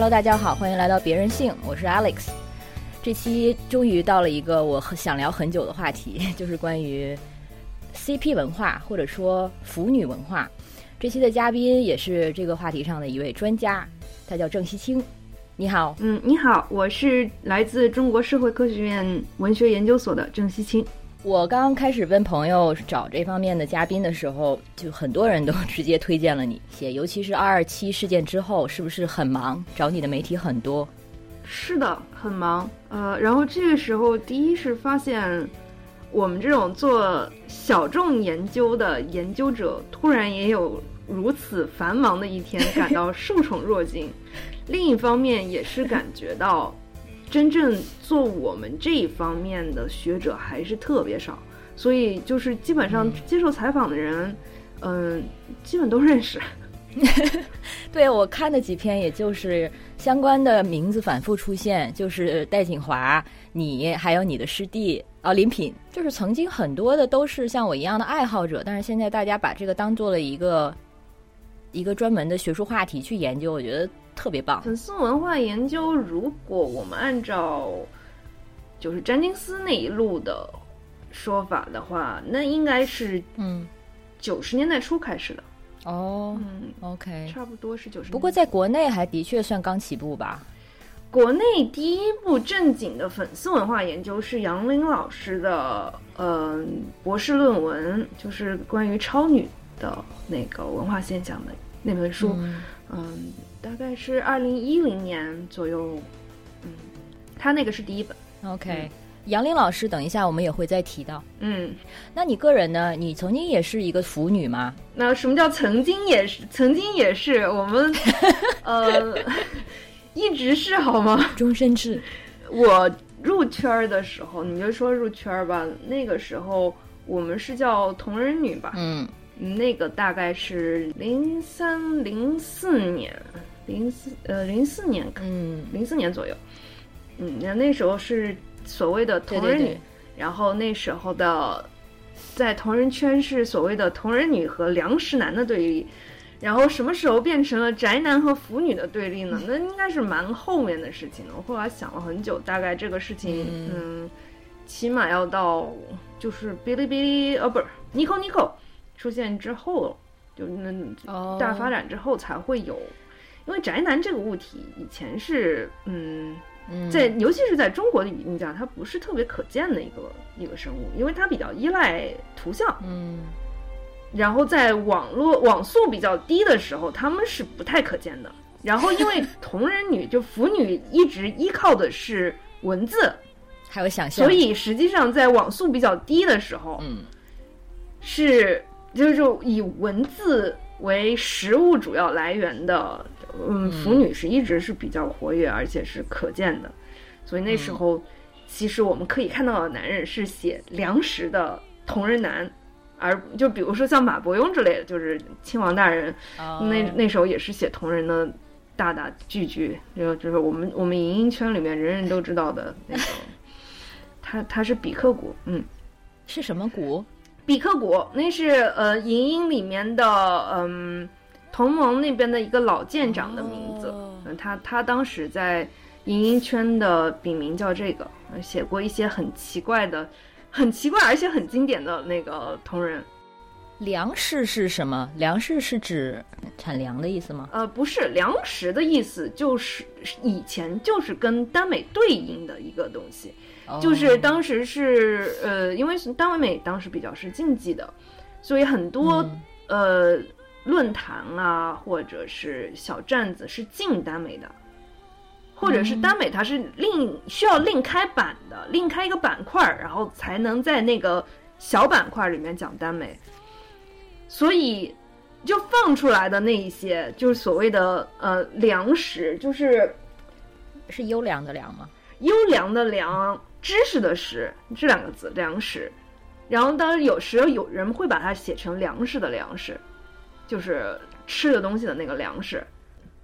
Hello，大家好，欢迎来到别人性，我是 Alex。这期终于到了一个我很想聊很久的话题，就是关于 CP 文化或者说腐女文化。这期的嘉宾也是这个话题上的一位专家，他叫郑西青。你好，嗯，你好，我是来自中国社会科学院文学研究所的郑西青。我刚开始问朋友找这方面的嘉宾的时候，就很多人都直接推荐了你写，尤其是二二七事件之后，是不是很忙？找你的媒体很多。是的，很忙。呃，然后这个时候，第一是发现我们这种做小众研究的研究者，突然也有如此繁忙的一天，感到受宠若惊。另一方面，也是感觉到。真正做我们这一方面的学者还是特别少，所以就是基本上接受采访的人，嗯，基本都认识。对我看的几篇，也就是相关的名字反复出现，就是戴锦华，你还有你的师弟啊林品，就是曾经很多的都是像我一样的爱好者，但是现在大家把这个当做了一个一个专门的学术话题去研究，我觉得。特别棒。粉丝文化研究，如果我们按照就是詹金斯那一路的说法的话，那应该是嗯九十年代初开始的。哦，嗯，OK，差不多是九十。不过在国内还的确算刚起步吧。国内第一部正经的粉丝文化研究是杨林老师的嗯博士论文，就是关于超女的那个文化现象的那本书，嗯。大概是二零一零年左右，嗯，他那个是第一本。OK，杨林老师，等一下我们也会再提到。嗯，那你个人呢？你曾经也是一个腐女吗？那什么叫曾经也是？曾经也是我们，呃，一直是好吗？终身制。我入圈的时候，你就说入圈吧。那个时候我们是叫同人女吧？嗯，那个大概是零三零四年。零四呃零四年，嗯，零四年左右，嗯，那那时候是所谓的同人女，然后那时候的在同人圈是所谓的同人女和粮食男的对立，然后什么时候变成了宅男和腐女的对立呢？那应该是蛮后面的事情了。我后来想了很久，大概这个事情，嗯，起码要到就是哔哩哔哩呃不是 Nico Nico 出现之后，就那大发展之后才会有。因为宅男这个物体以前是，嗯，在尤其是在中国的语境下，它不是特别可见的一个一个生物，因为它比较依赖图像，嗯，然后在网络网速比较低的时候，他们是不太可见的。然后因为 同人女就腐女一直依靠的是文字，还有想象，所以实际上在网速比较低的时候，嗯，是就是以文字为食物主要来源的。嗯，腐女是一直是比较活跃，而且是可见的，所以那时候，其实我们可以看到的男人是写粮食的同人男，而就比如说像马伯庸之类的，就是亲王大人，那那时候也是写同人的大大巨巨，就就是我们我们影音圈里面人人都知道的那种，他他是比克谷，嗯，是什么谷？比克谷，那是呃影音里面的嗯。同盟那边的一个老舰长的名字，嗯，他他当时在影音圈的笔名叫这个，写过一些很奇怪的、很奇怪而且很经典的那个同人。粮食是什么？粮食是指产粮的意思吗？呃，不是，粮食的意思就是以前就是跟耽美对应的一个东西，就是当时是呃，因为耽美当时比较是禁忌的，所以很多呃。论坛啊，或者是小站子是禁耽美的，或者是耽美它是另需要另开版的，另开一个板块然后才能在那个小板块里面讲耽美。所以就放出来的那一些，就是所谓的呃粮食，就是是优良的粮吗？优良的粮，知识的识这两个字，粮食。然后当然有时候有人会把它写成粮食的粮食。就是吃的东西的那个粮食，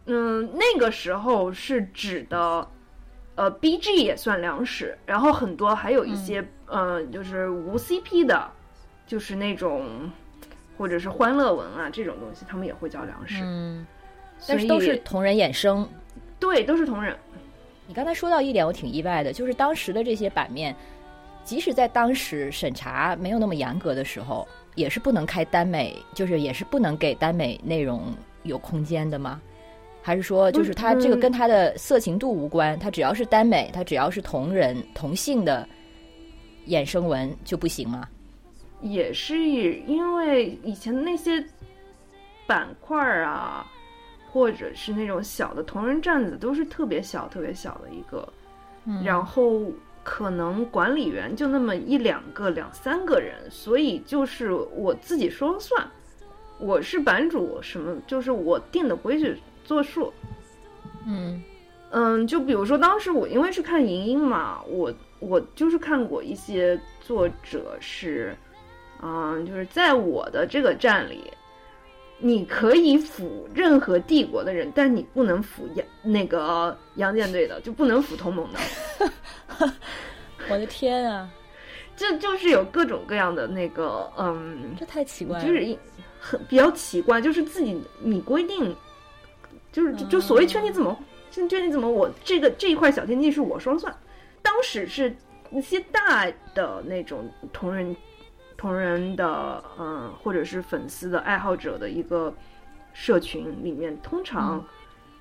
嗯，那个时候是指的，呃，B G 也算粮食，然后很多还有一些，嗯，就是无 C P 的，就是那种或者是欢乐文啊这种东西，他们也会叫粮食，嗯，但是都是同人衍生，对，都是同人。你刚才说到一点，我挺意外的，就是当时的这些版面，即使在当时审查没有那么严格的时候，也是不能开耽美，就是也是不能给耽美内容有空间的吗？还是说，就是它这个跟它的色情度无关，它只要是耽美，它只要是同人同性的衍生文就不行吗？也是因为以前的那些板块啊。或者是那种小的同人站子，都是特别小、特别小的一个，然后可能管理员就那么一两个、两三个人，所以就是我自己说了算，我是版主，什么就是我定的规矩作数。嗯嗯，就比如说当时我因为是看莹莹嘛，我我就是看过一些作者是，嗯，就是在我的这个站里。你可以辅任何帝国的人，但你不能辅杨那个杨舰队的，就不能辅同盟的。我的天啊！这就是有各种各样的那个，嗯，这太奇怪了，就是很比较奇怪，就是自己你规定，就是就所谓圈地自萌，圈地自萌，我这个这一块小天地是我说了算。当时是那些大的那种同人。同人的，嗯，或者是粉丝的爱好者的一个社群里面，通常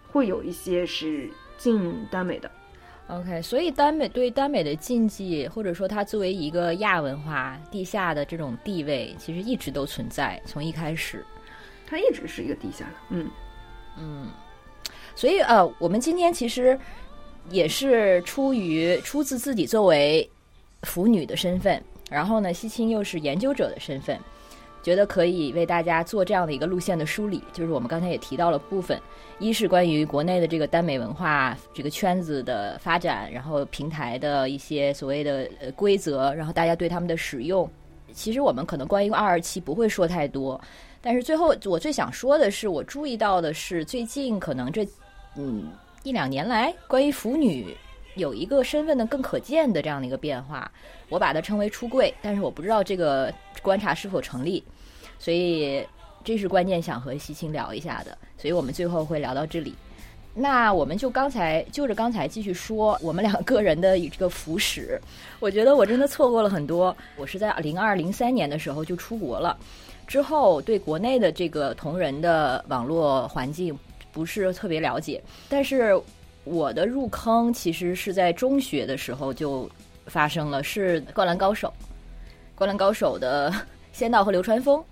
会有一些是进耽美的。OK，所以耽美对耽美的禁忌，或者说它作为一个亚文化地下的这种地位，其实一直都存在，从一开始，它一直是一个地下的。嗯嗯，所以呃，我们今天其实也是出于出自自己作为腐女的身份。然后呢，西青又是研究者的身份，觉得可以为大家做这样的一个路线的梳理。就是我们刚才也提到了部分，一是关于国内的这个耽美文化这个圈子的发展，然后平台的一些所谓的呃规则，然后大家对他们的使用。其实我们可能关于二二七不会说太多，但是最后我最想说的是，我注意到的是最近可能这嗯一两年来关于腐女。有一个身份的更可见的这样的一个变化，我把它称为出柜，但是我不知道这个观察是否成立，所以这是关键想和西青聊一下的，所以我们最后会聊到这里。那我们就刚才就着刚才继续说我们两个人的这个腐史，我觉得我真的错过了很多。我是在零二零三年的时候就出国了，之后对国内的这个同人的网络环境不是特别了解，但是。我的入坑其实是在中学的时候就发生了，是《灌篮高手》。《灌篮高手》的仙道和流川枫，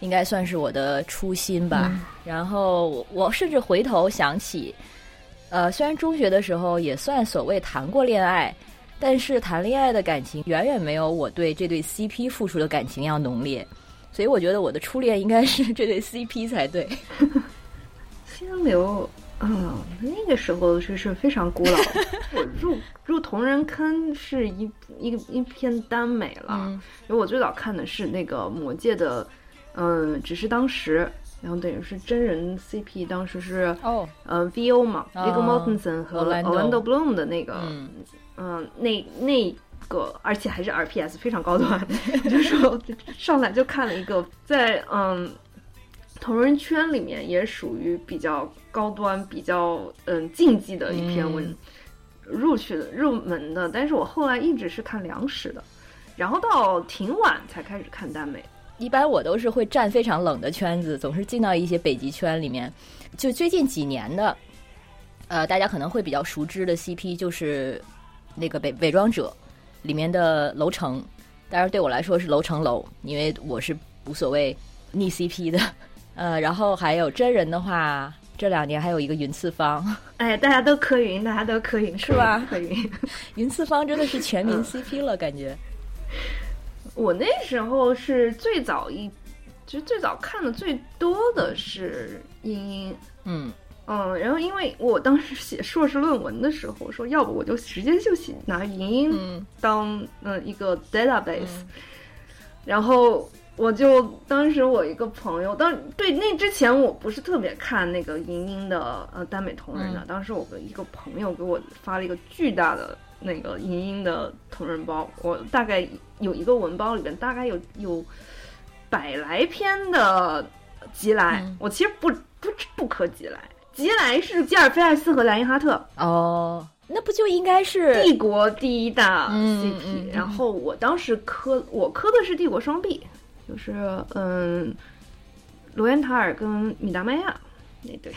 应该算是我的初心吧。然后我甚至回头想起，呃，虽然中学的时候也算所谓谈过恋爱，但是谈恋爱的感情远远没有我对这对 CP 付出的感情要浓烈。所以我觉得我的初恋应该是这对 CP 才对。仙流。嗯，那个时候是是非常古老。我 入入同人坑是一一个一篇耽美了，因为我最早看的是那个魔界的，嗯，只是当时，然后等于是真人 CP，当时是哦，嗯，VO 嘛，Viggo Mortensen 和 Orlando Bloom 的那个，嗯，那那个，而且还是 RPS，非常高端，就是说上来就看了一个在嗯。同人圈里面也属于比较高端、比较嗯竞技的一篇文，入去的入门的。但是我后来一直是看粮食的，然后到挺晚才开始看耽美。一般我都是会站非常冷的圈子，总是进到一些北极圈里面。就最近几年的，呃，大家可能会比较熟知的 CP 就是那个伪伪装者里面的楼城，当然对我来说是楼城楼，因为我是无所谓逆 CP 的。呃，然后还有真人的话，这两年还有一个云次方，哎，大家都磕云，大家都磕云，是吧？磕云，云次方真的是全民 CP 了，感觉。我那时候是最早一，其实最早看的最多的是茵茵，嗯。嗯，然后因为我当时写硕士论文的时候说，要不我就直接就写拿茵茵当嗯一个 database，然后。我就当时我一个朋友，当对那之前我不是特别看那个莹莹的呃耽美同人的，当时我的一个朋友给我发了一个巨大的那个莹莹的同人包，我大概有一个文包里边大概有有百来篇的集来，我其实不不不磕吉来，吉莱是吉尔菲艾斯和莱因哈特。哦，那不就应该是帝国第一大 CP？、嗯嗯然后我当时磕我磕的是帝国双璧，就是嗯，罗恩塔尔跟米达麦亚那对，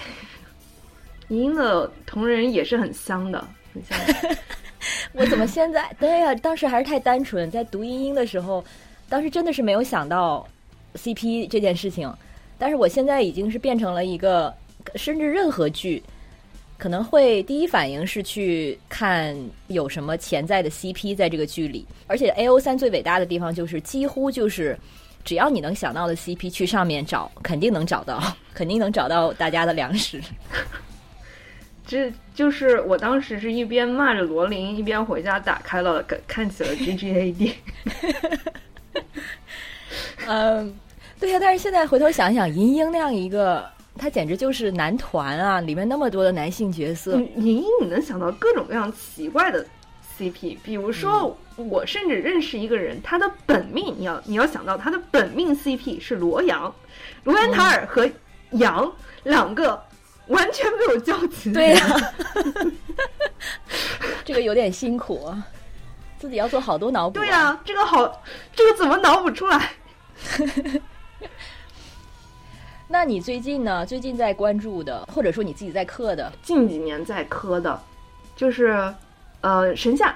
银鹰的同人也是很香的，很香。我怎么现在？对呀、当时还是太单纯，在读英英的时候，当时真的是没有想到 CP 这件事情。但是我现在已经是变成了一个，甚至任何剧，可能会第一反应是去看有什么潜在的 CP 在这个剧里。而且 A O 三最伟大的地方就是几乎就是。只要你能想到的 CP 去上面找，肯定能找到，肯定能找到大家的粮食。这就是我当时是一边骂着罗琳，一边回家打开了看看起了 G G A D。嗯，对呀、但是现在回头想想，银鹰那样一个，他简直就是男团啊！里面那么多的男性角色，嗯，银鹰你能想到各种各样奇怪的 CP，比如说，我甚至认识一个人，他的本命你要你要想到他的本命 CP 是罗阳，罗恩塔尔和杨两个完全没有交集对人。呀、这个有点辛苦啊，自己要做好多脑补、对呀、这个好，这个怎么脑补出来？那你最近呢？最近在关注的，或者说你自己在刻的，近几年在磕的，就是呃神夏，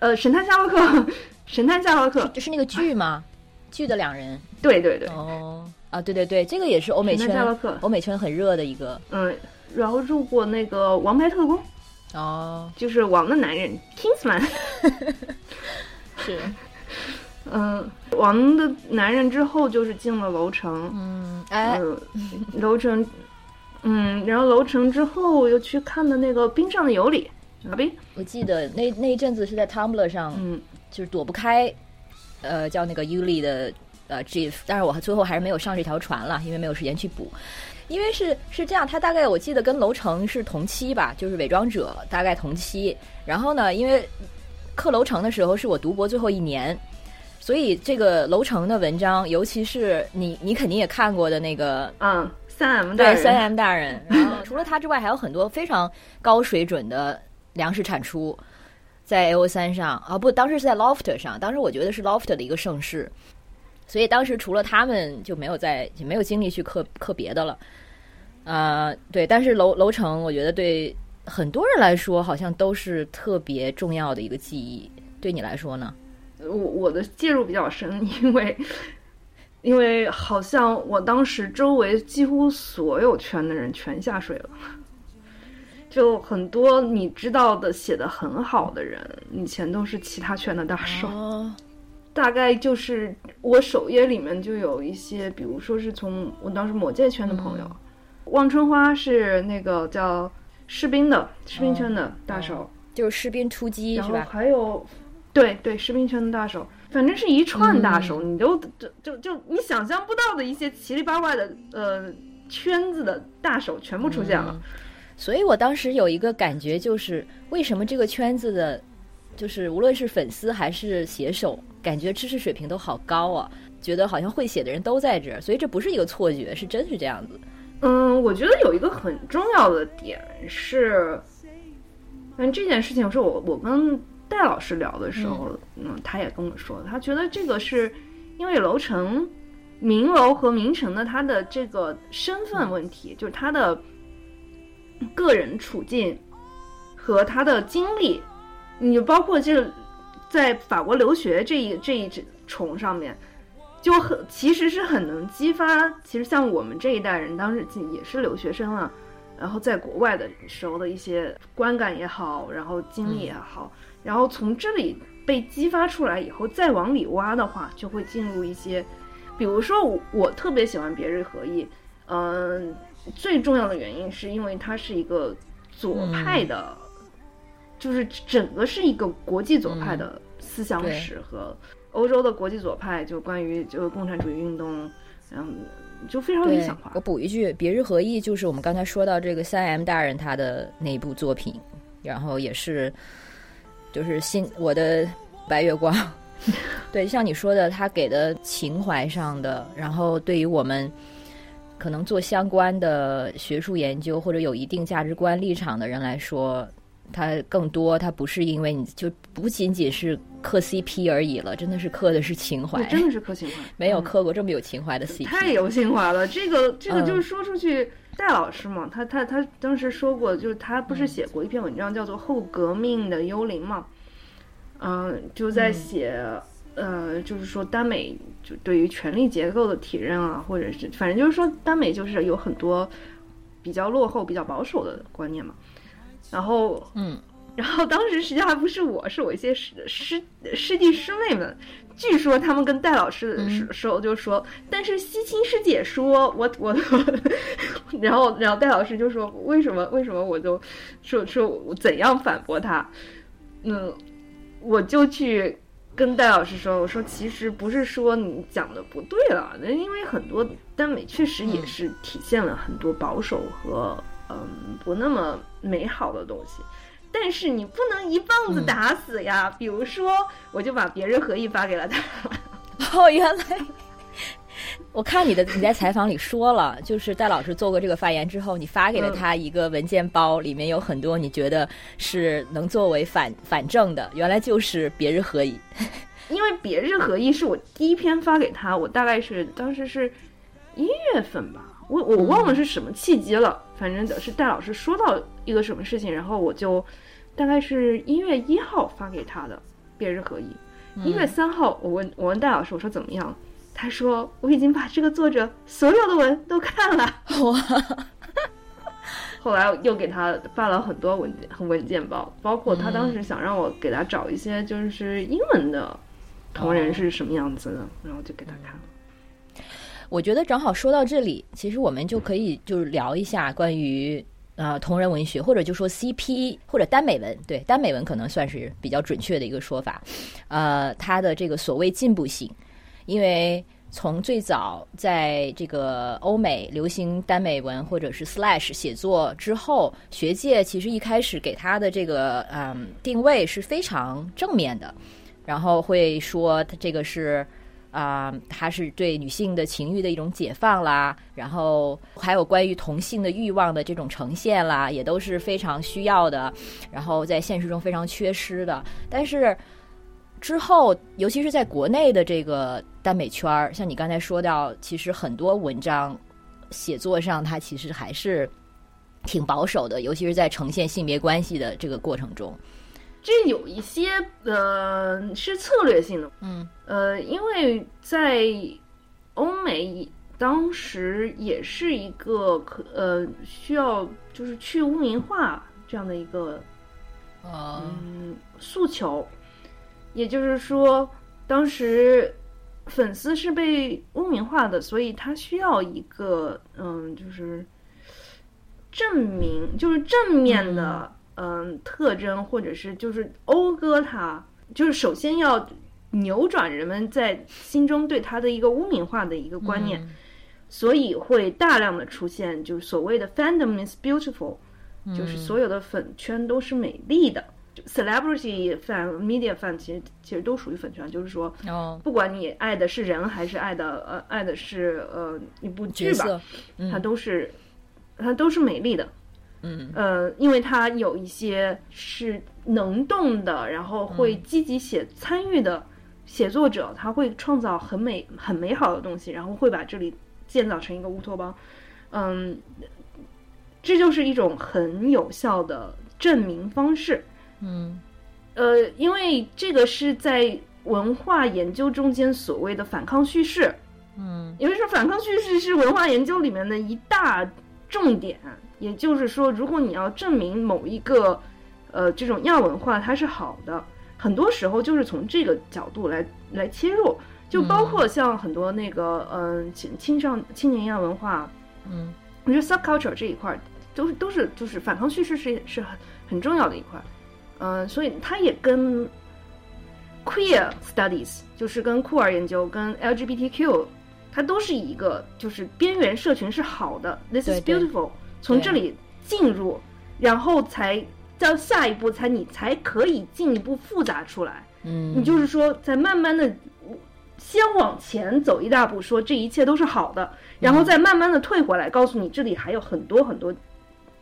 呃神探夏洛克，神探夏洛克，就是那个剧吗？剧的两人。对对对，哦。啊，对对对，这个也是欧美神圈探夏洛克，欧美圈很热的一个。嗯，然后入过那个《王牌特工》，哦，就是王的男人 Kingsman，是。嗯，王的男人之后就是进了楼城，嗯，哎，呃，楼城，嗯，然后楼城之后又去看的那个冰上的尤里，阿冰，我记得那那一阵子是在 Tumblr 上嗯就是躲不开，呃，叫那个 Yuli 的呃 GIF，但是我最后还是没有上这条船了，因为没有时间去补。因为是是这样，他大概我记得跟楼城是同期吧，就是伪装者大概同期。然后呢，因为刻楼城的时候是我读博最后一年，所以这个楼城的文章，尤其是你你肯定也看过的那个嗯，三 M 大人，对三 M 大人，然后除了他之外，还有很多非常高水准的粮食产出，在 A O 三上啊，不，当时是在 Loft 上，当时我觉得是 Loft 的一个盛世，所以当时除了他们就没有在就没有精力去刻刻别的了，呃，对，但是楼楼层，我觉得对很多人来说好像都是特别重要的一个记忆，对你来说呢？我我的介入比较深，因为因为好像我当时周围几乎所有圈的人全下水了，就很多你知道的写的很好的人，以前都是其他圈的大手。哦，大概就是我首页里面就有一些，比如说是从我当时魔界圈的朋友，嗯。望春花是那个叫士兵的士兵圈的大手，就是士兵突击然后是吧？还有，对对，士兵圈的大手，反正是一串大手，嗯。你都就就就你想象不到的一些奇里八怪的呃圈子的大手全部出现了。嗯所以我当时有一个感觉，就是为什么这个圈子的，就是无论是粉丝还是写手，感觉知识水平都好高啊，觉得好像会写的人都在这儿，所以这不是一个错觉，是真是这样子。嗯，我觉得有一个很重要的点是，嗯，这件事情是我我跟戴老师聊的时候，嗯他也跟我说，他觉得这个是因为楼层、明楼和明城的他的这个身份问题，就是他的个人处境和他的经历，你包括这在法国留学这一这一重上面。就很其实是很能激发，其实像我们这一代人，当时也是留学生了，然后在国外的时候的一些观感也好，然后经历也好，然后从这里被激发出来以后，再往里挖的话，就会进入一些，比如说我我特别喜欢别日合意，嗯、最重要的原因是因为它是一个左派的，就是整个是一个国际左派的思想史和。欧洲的国际左派就关于就是共产主义运动，嗯，就非常理想化我。补一句，别日合一就是我们刚才说到这个三 M 大人他的那一部作品，然后也是就是新我的白月光。对，像你说的，他给的情怀上的，然后对于我们可能做相关的学术研究或者有一定价值观立场的人来说，他更多他不是因为你就不仅仅是磕 CP 而已了，真的是磕的是情怀，真的是磕情怀，没有磕过这么有情怀的 CP，太有情怀了。这个这个就是说出去，戴老师嘛，他他他当时说过，就是他不是写过一篇文章叫做《后革命的幽灵》嘛，嗯，就在写。呃，就是说耽美就对于权力结构的体认啊，或者是反正就是说耽美就是有很多比较落后、比较保守的观念嘛。然后，嗯，然后当时实际上还不是我，是我一些师师师弟师妹们，据说他们跟戴老师的时时候就说，但是西青师姐说我我，然后然后戴老师就说为什么为什么我就说说我怎样反驳他？嗯，我就去。跟戴老师说，我说其实不是说你讲的不对了，那因为很多耽美确实也是体现了很多保守和嗯不那么美好的东西，但是你不能一棒子打死呀。比如说，我就把别人合意发给了他。哦，原来。我看你的你在采访里说了，就是戴老师做过这个发言之后，你发给了他一个文件包，里面有很多你觉得是能作为反反证的。原来就是别日合一，因为别日合一是我第一篇发给他，我大概是当时是一月份吧，我我忘了是什么契机了，反正是戴老师说到一个什么事情，然后我就大概是一月一号发给他的别日合一，一月三号我问我问戴老师我说怎么样？他说：“我已经把这个作者所有的文都看了。”哇！后来又给他发了很多文件、文件包，包括他当时想让我给他找一些就是英文的同人是什么样子的，然后就给他看了。我觉得正好说到这里，其实我们就可以就是聊一下关于呃同人文学，或者就说 CP 或者耽美文，对耽美文可能算是比较准确的一个说法。呃，它的这个所谓进步性。因为从最早在这个欧美流行耽美文或者是 slash 写作之后，学界其实一开始给他的这个嗯定位是非常正面的，然后会说他这个是啊，他是对女性的情欲的一种解放啦，然后还有关于同性的欲望的这种呈现啦，也都是非常需要的，然后在现实中非常缺失的，但是。之后，尤其是在国内的这个耽美圈儿，像你刚才说到，其实很多文章写作上，它其实还是挺保守的，尤其是在呈现性别关系的这个过程中。这有一些呃是策略性的，嗯呃，因为在欧美当时也是一个可呃需要就是去污名化这样的一个嗯诉求。也就是说，当时粉丝是被污名化的，所以他需要一个嗯，就是证明，就是正面的嗯特征，或者是就是讴歌他，就是首先要扭转人们在心中对他的一个污名化的一个观念，所以会大量的出现就是所谓的 fandom is beautiful，就是所有的粉圈都是美丽的。Celebrity fan、media fan 其实其实都属于粉圈，就是说，不管你爱的是人还是爱的呃爱的是呃一部剧吧，它都是它都是美丽的，嗯。呃，因为它有一些是能动的，然后会积极写参与的写作者，他会创造很美很美好的东西，然后会把这里建造成一个乌托邦，嗯，这就是一种很有效的证明方式。嗯，呃，因为这个是在文化研究中间所谓的反抗叙事，嗯，因为说反抗叙事是文化研究里面的一大重点。也就是说，如果你要证明某一个呃这种亚文化它是好的，很多时候就是从这个角度来来切入，就包括像很多那个嗯青青少青年亚文化，嗯，我觉得 subculture 这一块都是都是就是反抗叙事是是很很重要的一块。嗯，所以它也跟 queer studies，就是跟酷儿研究，跟 LGBTQ，它都是一个，就是边缘社群是好的，this is beautiful，从这里进入，然后才到下一步，才你才可以进一步复杂出来。嗯，你就是说，在慢慢的先往前走一大步，说这一切都是好的，然后再慢慢的退回来，告诉你这里还有很多很多，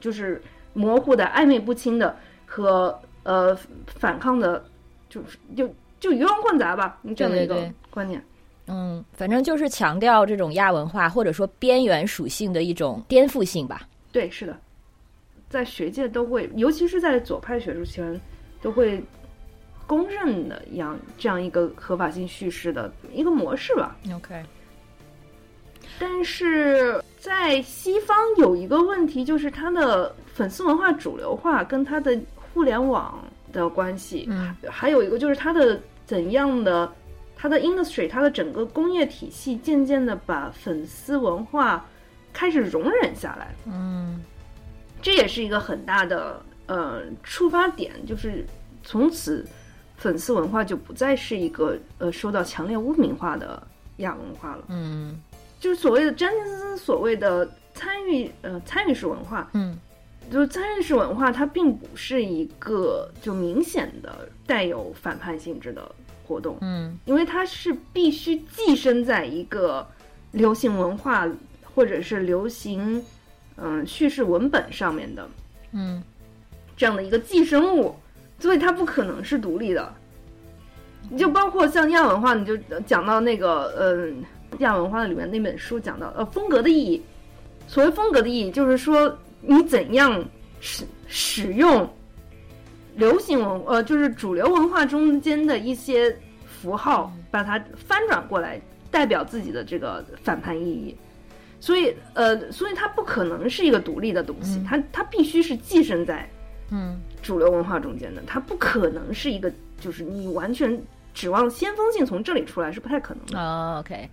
就是模糊的、暧昧不清的和呃反抗的，就是就就鱼龙混杂吧，这样的一个观念。嗯，反正就是强调这种亚文化或者说边缘属性的一种颠覆性吧。对，是的，在学界都会，尤其是在左派学术圈，都会公认的一样这样一个合法性叙事的一个模式吧。OK，但是在西方有一个问题，就是它的粉丝文化主流化跟它的互联网的关系，嗯，还有一个就是它的怎样的。它的 industry，它的整个工业体系渐渐的把粉丝文化开始容忍下来，嗯，这也是一个很大的呃触发点，就是从此粉丝文化就不再是一个呃受到强烈污名化的亚文化了，嗯，就是所谓的詹金斯所谓的参与呃参与式文化，嗯，就是参与式文化，它并不是一个就明显的带有反叛性质的。活动，嗯，因为它是必须寄生在一个流行文化或者是流行嗯叙事文本上面的，嗯，这样的一个寄生物，所以它不可能是独立的。你就包括像亚文化，你就讲到那个嗯亚文化的里面那本书讲到呃风格的意义，所谓风格的意义，就是说你怎样使使用。流行文呃，就是主流文化中间的一些符号，把它翻转过来，代表自己的这个反叛意义。所以呃，所以它不可能是一个独立的东西，它它必须是寄生在嗯主流文化中间的，它不可能是一个就是你完全指望先锋性从这里出来是不太可能的。哦，OK。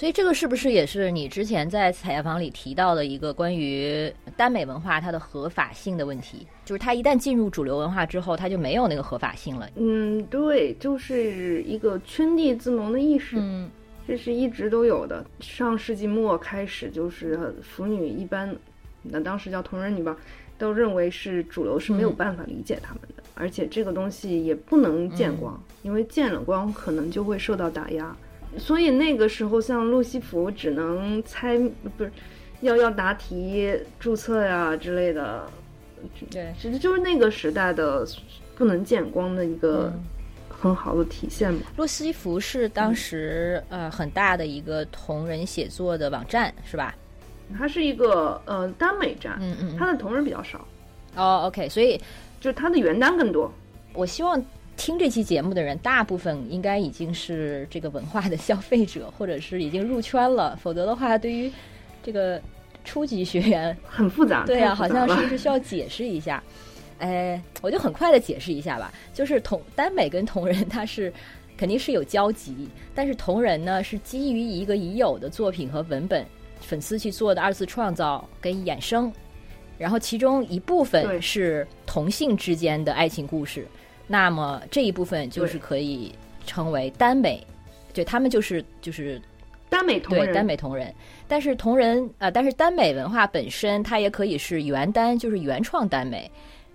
所以这个是不是也是你之前在采访里提到的一个关于耽美文化它的合法性的问题？就是它一旦进入主流文化之后，它就没有那个合法性了。嗯，对，就是一个圈地自萌的意识，嗯，这是一直都有的。上世纪末开始，就是腐女一般，那当时叫同人女吧，都认为是主流是没有办法理解他们的，而且这个东西也不能见光，因为见了光可能就会受到打压。所以那个时候，像路西弗只能猜，不是要要答题、注册呀之类的。对，其实就是那个时代的不能见光的一个很好的体现吧。路西弗是当时呃很大的一个同人写作的网站，是吧？它是一个呃耽美站，嗯嗯，它的同人比较少。哦，OK，所以就它的原单更多。我希望。听这期节目的人，大部分应该已经是这个文化的消费者，或者是已经入圈了。否则的话，对于这个初级学员很复杂。对啊，好像是不是需要解释一下？哎，我就很快的解释一下吧。就是同耽美跟同人，它是肯定是有交集，但是同人呢是基于一个已有的作品和文本，粉丝去做的二次创造跟衍生，然后其中一部分是同性之间的爱情故事。那么这一部分就是可以称为耽美，对他们就是就是耽美同人，耽美同人。但是同人啊，但是耽美文化本身它也可以是原耽，就是原创耽美，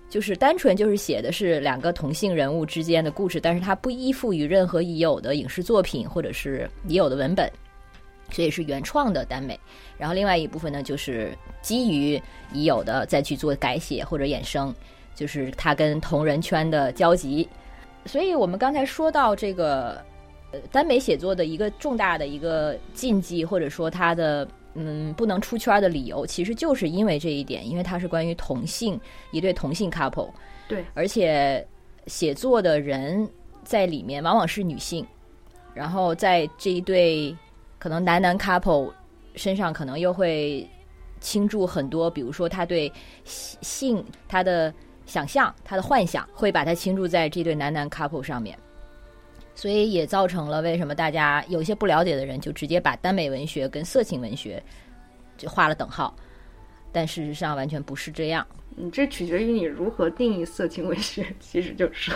就是单纯就是写的是两个同性人物之间的故事，但是它不依附于任何已有的影视作品或者是已有的文本，所以是原创的耽美。然后另外一部分呢，就是基于已有的再去做改写或者衍生。就是他跟同人圈的交集，所以我们刚才说到这个，呃，耽美写作的一个重大的一个禁忌，或者说他的嗯不能出圈的理由，其实就是因为这一点，因为它是关于同性一对同性 couple，对，而且写作的人在里面往往是女性，然后在这一对可能男男 couple 身上，可能又会倾注很多，比如说他对性他的。想象他的幻想会把它倾注在这对男男 couple 上面，所以也造成了为什么大家有些不了解的人就直接把耽美文学跟色情文学就画了等号，但事实上完全不是这样。你，这取决于你如何定义色情文学，其实就是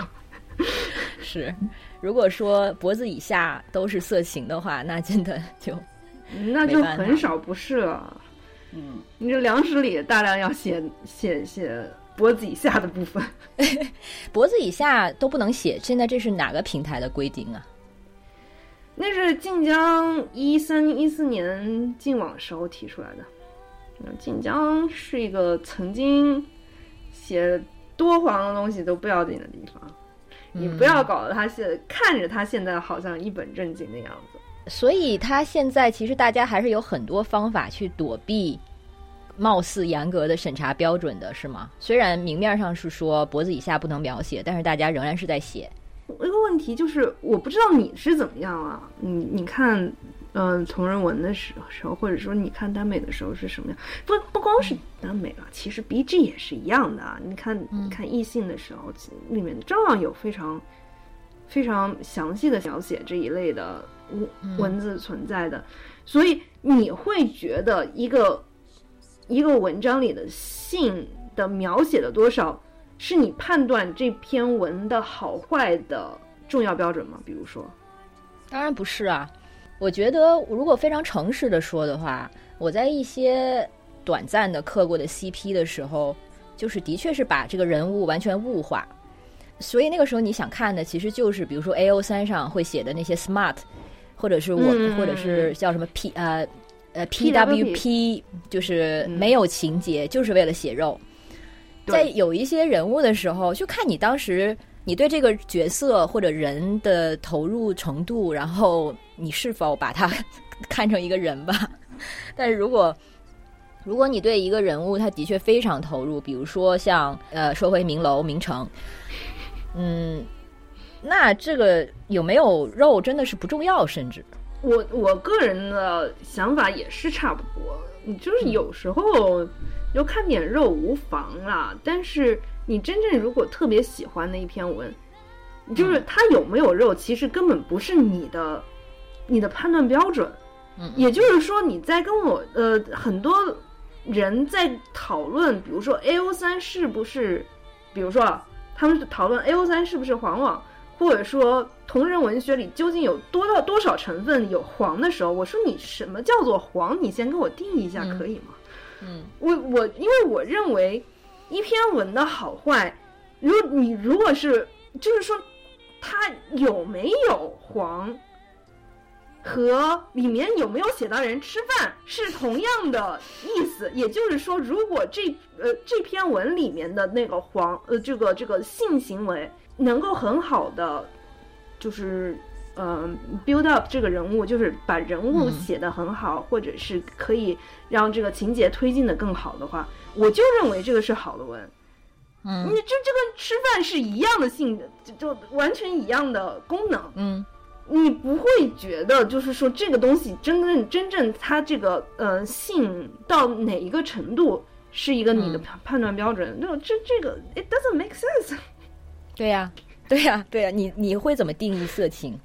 是，如果说脖子以下都是色情的话，那真的就那就很少不是了。嗯，你这粮食里大量要写写写。脖子以下的部分，脖子以下都不能写。现在这是哪个平台的规定啊？那是晋江一三一四年进网时候提出来的。晋江是一个曾经写多黄的东西都不要紧的地方，你不要搞得他现看着他现在好像一本正经的样子。所以他现在其实大家还是有很多方法去躲避貌似严格的审查标准的，是吗？虽然明面上是说脖子以下不能描写，但是大家仍然是在写。一个问题就是，我不知道你是怎么样啊？你你看。嗯，同人文的时时候，或者说你看耽美的时候是什么样？不不光是耽美了，其实 B G 也是一样的啊。你看，看异性的时候，里面照样有非常非常详细的描写这一类的文文字存在的。所以你会觉得一个一个文章里的性的描写的多少，是你判断这篇文的好坏的重要标准吗？比如说，当然不是啊。我觉得，如果非常诚实的说的话，我在一些短暂的刻过的 CP 的时候，就是的确是把这个人物完全物化，所以那个时候你想看的其实就是，比如说 A O 三上会写的那些 smart，或者是我，或者是叫什么 P 呃呃 P W P，就是没有情节，就是为了写肉。在有一些人物的时候，就看你当时。你对这个角色或者人的投入程度，然后你是否把他 看成一个人吧？但是如果如果你对一个人物他的确非常投入，比如说像呃说回明楼明城，嗯，那这个有没有肉真的是不重要，甚至我我个人的想法也是差不多，你就是有时候就看点肉无妨啦，但是。你真正如果特别喜欢的一篇文，就是它有没有肉，其实根本不是你的你的判断标准。嗯，也就是说，你在跟我呃很多人在讨论，比如说 A O 三是不是，比如说他们讨论 A O 三是不是黄网，或者说同人文学里究竟有多到多少成分有黄的时候，我说你什么叫做黄？你先给我定义一下，可以吗？嗯，我我因为我认为。一篇文的好坏，如你如果是就是说，它有没有黄，和里面有没有写到人吃饭是同样的意思。也就是说，如果这呃这篇文里面的那个黄呃这个这个性行为能够很好的，就是呃 build up 这个人物，就是把人物写的很好，或者是可以让这个情节推进的更好的话。我就认为这个是好的文，嗯，你这这跟吃饭是一样的性，就就完全一样的功能，嗯，你不会觉得就是说这个东西真正真正它这个呃性到哪一个程度是一个你的判判断标准？那这这个 it doesn't make sense。对呀，对呀，对呀，你你会怎么定义色情？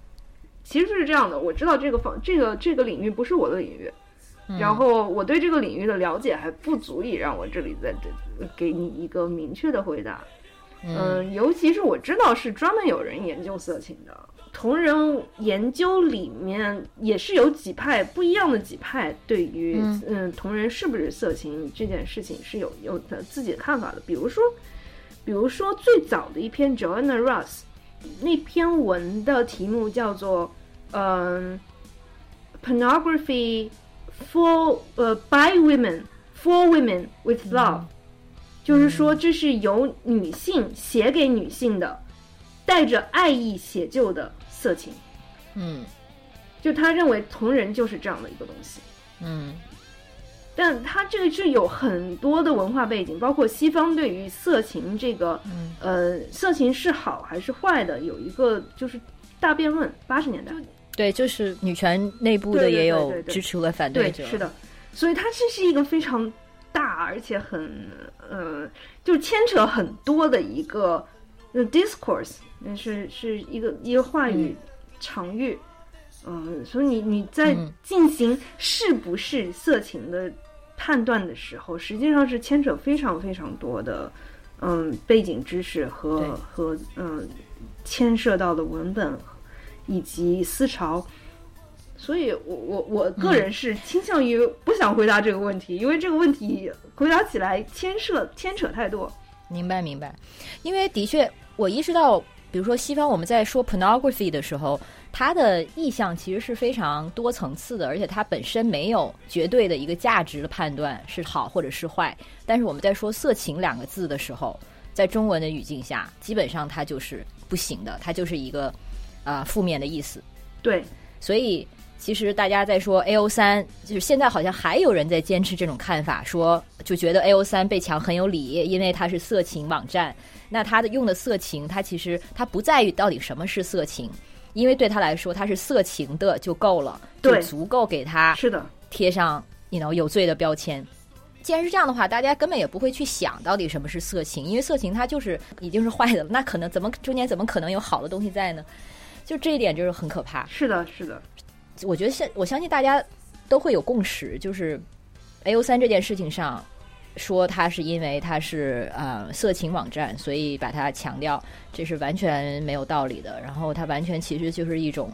其实是这样的，我知道这个方这个这个领域不是我的领域。然后我对这个领域的了解还不足以让我这里在这给你一个明确的回答。嗯，尤其是我知道是专门有人研究色情的，同人研究里面也是有几派不一样的几派，对于嗯同人是不是色情这件事情是有有他自己的看法的。比如说，比如说最早的一篇 Joanna Russ 那篇文的题目叫做嗯 Pornography。For 呃，by women for women with love，就是说这是由女性写给女性的，带着爱意写就的色情。嗯，就他认为同人就是这样的一个东西。嗯，但他这个是有很多的文化背景，包括西方对于色情这个，呃，色情是好还是坏的，有一个就是大辩论。八十年代。对，就是女权内部的也有支持和反对者，是的，所以它这是一个非常大而且很呃，就牵扯很多的一个 discourse，那是是一个一个话语场域，嗯，所以你你在进行是不是色情的判断的时候，实际上是牵扯非常非常多的嗯背景知识和和嗯牵涉到的文本。以及思潮，所以我我我个人是倾向于不想回答这个问题，因为这个问题回答起来牵涉牵扯太多。明白明白，因为的确我意识到比如说西方我们在说 pornography 的时候，它的意象其实是非常多层次的，而且它本身没有绝对的一个价值的判断是好或者是坏。但是我们在说色情两个字的时候，在中文的语境下，基本上它就是不行的，它就是一个啊负面的意思。对，所以。其实大家在说 A O 三，就是现在好像还有人在坚持这种看法，说就觉得 A O 三被抢很有理，因为它是色情网站。那它的用的色情，它其实它不在于到底什么是色情，因为对他来说，它是色情的就够了，就足够给他是的贴上 you know 有罪的标签。既然是这样的话，大家根本也不会去想到底什么是色情，因为色情它就是已经是坏的了，那可能怎么中间怎么可能有好的东西在呢？就这一点就是很可怕。是的，是的。我觉得现我相信大家都会有共识，就是 A O 三这件事情上，说它是因为它是呃色情网站，所以把它强调，这是完全没有道理的。然后它完全其实就是一种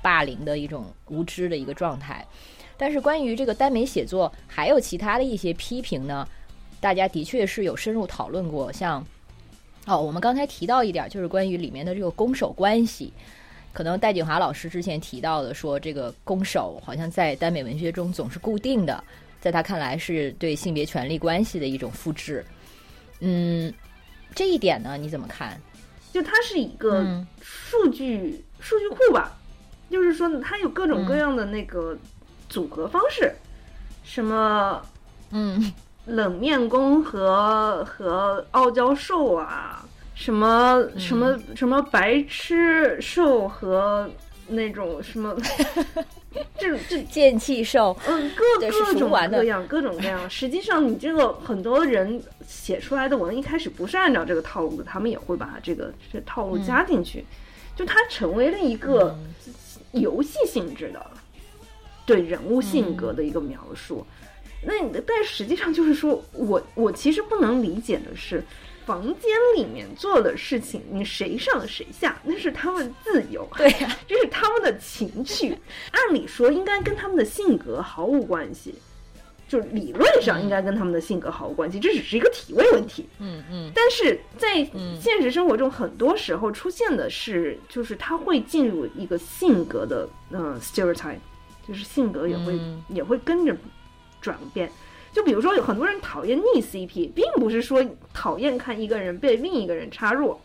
霸凌的一种无知的一个状态。但是关于这个耽美写作，还有其他的一些批评呢，大家的确是有深入讨论过。像哦，我们刚才提到一点，就是关于里面的这个攻守关系。可能戴景华老师之前提到的说，这个攻守好像在耽美文学中总是固定的，在他看来是对性别权利关系的一种复制。嗯，这一点呢，你怎么看？就它是一个数据数据库吧，就是说它有各种各样的那个组合方式，什么嗯冷面攻和和傲娇兽啊。什么什么什么白痴兽和那种什么，这这剑气兽，嗯，各各种各样，各种各样。实际上，你这个很多人写出来的文一开始不是按照这个套路的，他们也会把这个这套路加进去，就它成为了一个游戏性质的对人物性格的一个描述。那但实际上就是说我我其实不能理解的是。房间里面做的事情，你谁上谁下，那是他们自由，对呀，这是他们的情趣。按理说应该跟他们的性格毫无关系，就理论上应该跟他们的性格毫无关系，这只是一个体位问题。嗯嗯。但是在现实生活中，很多时候出现的是，就是他会进入一个性格的嗯 stereotype，就是性格也会也会跟着转变。就比如说，有很多人讨厌逆 CP，并不是说讨厌看一个人被另一个人插入，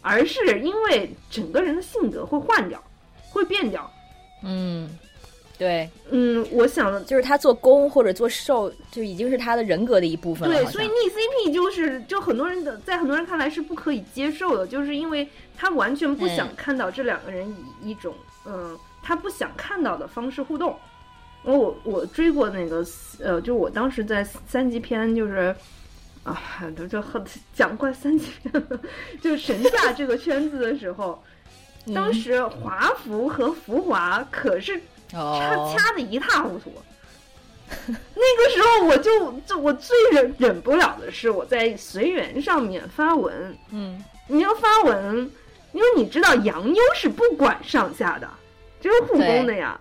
而是因为整个人的性格会换掉，会变掉。嗯，对，嗯，我想的就是他做攻或者做受，就已经是他的人格的一部分了。对，所以逆 CP 就是，就很多人的在很多人看来是不可以接受的，就是因为他完全不想看到这两个人以一种嗯他不想看到的方式互动。我我追过那个呃，就我当时在三级片，就是啊，都就很讲过三级片，就神下这个圈子的时候，当时华服和浮华可是掐掐的一塌糊涂。那个时候我就就我最忍忍不了的是我在随缘上面发文，嗯，你要发文，因为你知道洋妞是不管上下的，这是护工的呀。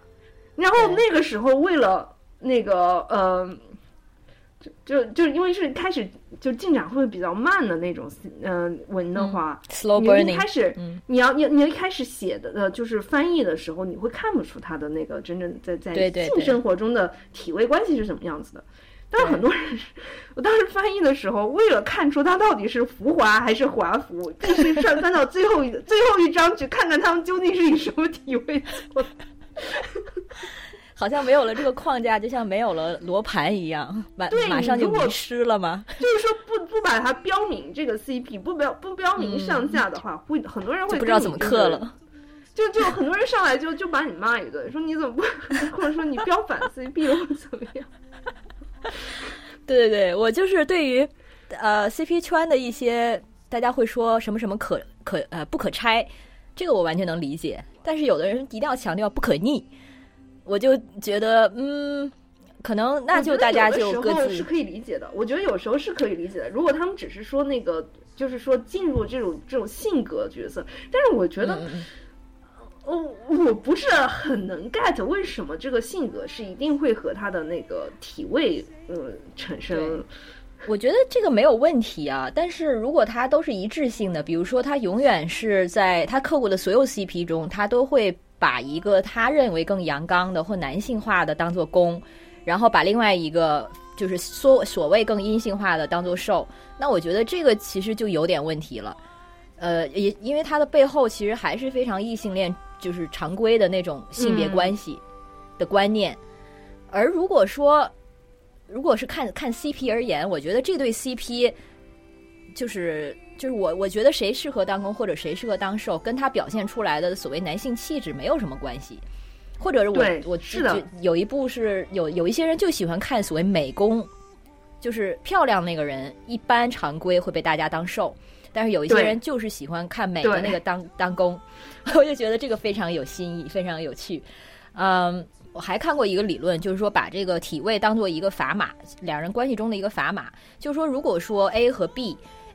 然后那个时候，为了那个呃，就就就因为是开始就进展会比较慢的那种嗯文的话，你一开始你要你你一开始写的呃就是翻译的时候，你会看不出他的那个真正在在性生活中的体位关系是什么样子的。但是很多人，我当时翻译的时候，为了看出他到底是浮华还是华服，必须翻翻到最后一最后一章去看看他们究竟是以什么体位做的。好像没有了这个框架，就像没有了罗盘一样，马马上就迷失了吗？就是说，不不把它标明这个 CP，不标不标明上架的话，会很多人会不知道怎么刻了。就就很多人上来就就把你骂一顿，说你怎么不，或者说你标反 CP 或者怎么样？对对对，我就是对于呃 CP 圈的一些，大家会说什么什么可可呃不可拆，这个我完全能理解。但是有的人一定要强调不可逆。我就觉得，嗯，可能那就大家就各自是可以理解的。我觉得有时候是可以理解的。如果他们只是说那个，就是说进入这种这种性格角色，但是我觉得，我我不是很能 get 为什么这个性格是一定会和他的那个体位，嗯，产生我觉得这个没有问题啊，但是如果他都是一致性的，比如说他永远是在他刻过的所有 CP 中，他都会把一个他认为更阳刚的或男性化的当做攻，然后把另外一个就是所所谓更阴性化的当做受，那我觉得这个其实就有点问题了。呃，也因为它的背后其实还是非常异性恋，就是常规的那种性别关系的观念，而如果说。如果是看看 CP 而言，我觉得这对 CP 就是就是我我觉得谁适合当攻或者谁适合当受，跟他表现出来的所谓男性气质没有什么关系。或者是我我是的，有一部是有有一些人就喜欢看所谓美攻，就是漂亮那个人一般常规会被大家当受，但是有一些人就是喜欢看美的那个当当攻，我就觉得这个非常有新意，非常有趣，嗯。我还看过一个理论，就是说把这个体位当做一个砝码，两人关系中的一个砝码。就是说，如果说 A 和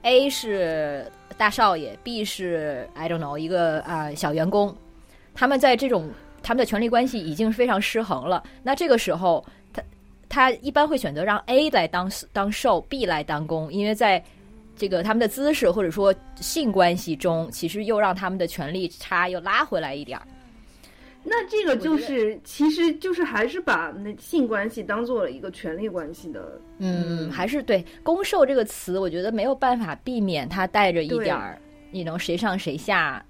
A 是大少爷，B 是 I don't know 一个啊小员工，他们在这种他们的权力关系已经非常失衡了。那这个时候，他他一般会选择让 A 来当当受，B 来当攻，因为在这个他们的姿势或者说性关系中，其实又让他们的权力差又拉回来一点儿。那这个就是，其实就是还是把那性关系当做了一个权力关系的，嗯，还是对“攻受”这个词，我觉得没有办法避免它带着一点儿，你能谁上谁下，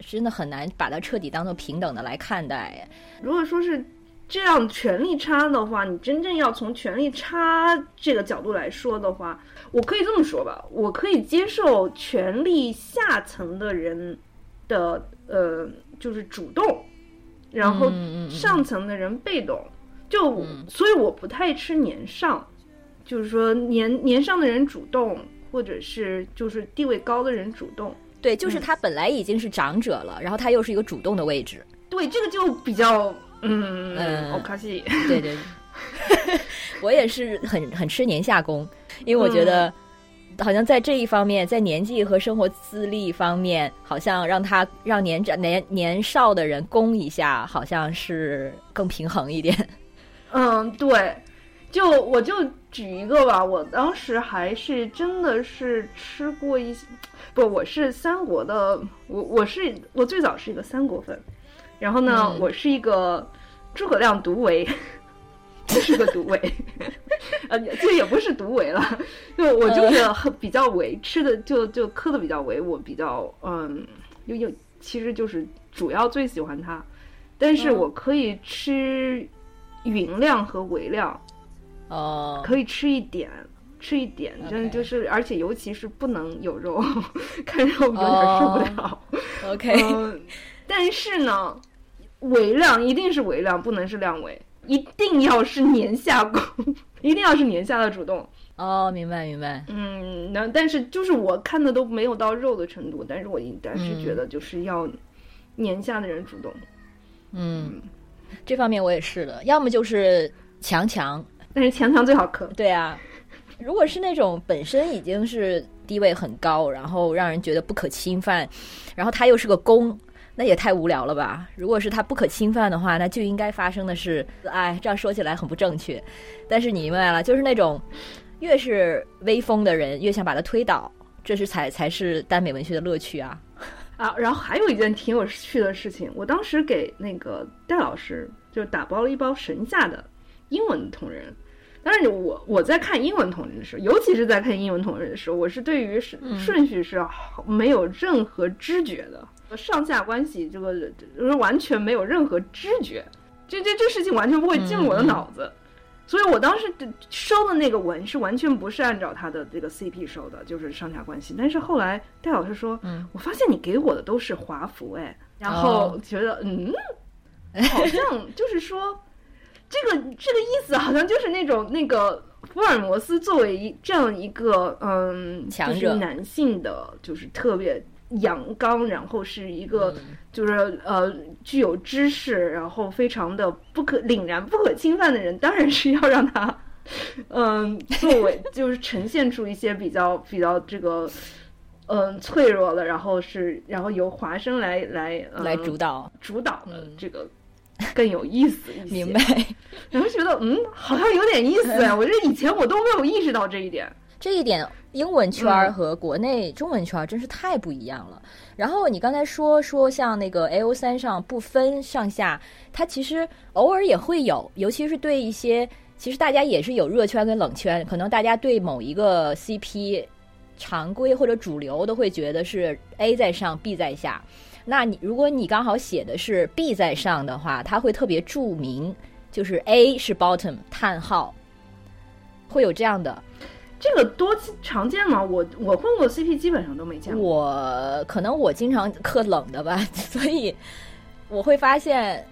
真的很难把它彻底当做平等的来看待。如果说是这样权力差的话，你真正要从权力差这个角度来说的话，我可以这么说吧，我可以接受权力下层的人的呃，就是主动。然后上层的人被动，就所以我不太吃年上，就是说年年上的人主动，或者是就是地位高的人主动。对，就是他本来已经是长者了，然后他又是一个主动的位置。对，这个就比较嗯嗯，我卡西。对对，我也是很很吃年下攻，因为我觉得。好像在这一方面，在年纪和生活资历方面，好像让他让年长年年少的人攻一下，好像是更平衡一点。嗯，对，就我就举一个吧，我当时还是真的是吃过一些，不，我是三国的，我我是我最早是一个三国粉，然后呢，我是一个诸葛亮独为。是个独尾，呃，这也不是独尾了，就我就是比较唯，吃的就就磕的比较唯，我比较嗯，又又其实就是主要最喜欢它，但是我可以吃匀量和微量，哦，可以吃一点，吃一点，真的就是，而且尤其是不能有肉，看肉有点受不了。OK，但是呢，微量一定是微量，不能是量微。一定要是年下攻，一定要是年下的主动哦，明白明白。嗯，那但是就是我看的都没有到肉的程度，但是我应该是觉得就是要年下的人主动。嗯，这方面我也是的，要么就是强强，但是强强最好磕。对啊，如果是那种本身已经是地位很高，然后让人觉得不可侵犯，然后他又是个攻。那也太无聊了吧！如果是他不可侵犯的话，那就应该发生的是，哎，这样说起来很不正确。但是你明白了，就是那种越是威风的人，越想把他推倒，这是才才是耽美文学的乐趣啊！啊，然后还有一件挺有趣的事情，我当时给那个戴老师就打包了一包神下的英文同人。但是我我在看英文同人的时候，尤其是在看英文同人的时候，我是对于顺顺序是没有任何知觉的。上下关系这个就是完全没有任何知觉，这这这事情完全不会进入我的脑子，所以我当时收的那个文是完全不是按照他的这个 CP 收的，就是上下关系。但是后来戴老师说，嗯，我发现你给我的都是华服哎，然后觉得嗯，好像 就是说这个这个意思，好像就是那种那个福尔摩斯作为一这样一个嗯，就是男性的，就是特别。阳刚，然后是一个，就是呃，具有知识，然后非常的不可凛然、不可侵犯的人，当然是要让他，嗯，作为就是呈现出一些比较比较这个，嗯，脆弱的，然后是然后由华生来来来主导主导的这个更有意思一些，明白？然后觉得嗯，好像有点意思，我这以前我都没有意识到这一点。这一点英文圈和国内中文圈真是太不一样了。然后你刚才说说像那个 A O 三上不分上下，它其实偶尔也会有，尤其是对一些其实大家也是有热圈跟冷圈，可能大家对某一个 C P 常规或者主流都会觉得是 A 在上，B 在下。那你如果你刚好写的是 B 在上的话，它会特别注明，就是 A 是 bottom 叹号，会有这样的。这个多常见吗？我我混过 CP，基本上都没见过。我可能我经常刻冷的吧，所以我会发现，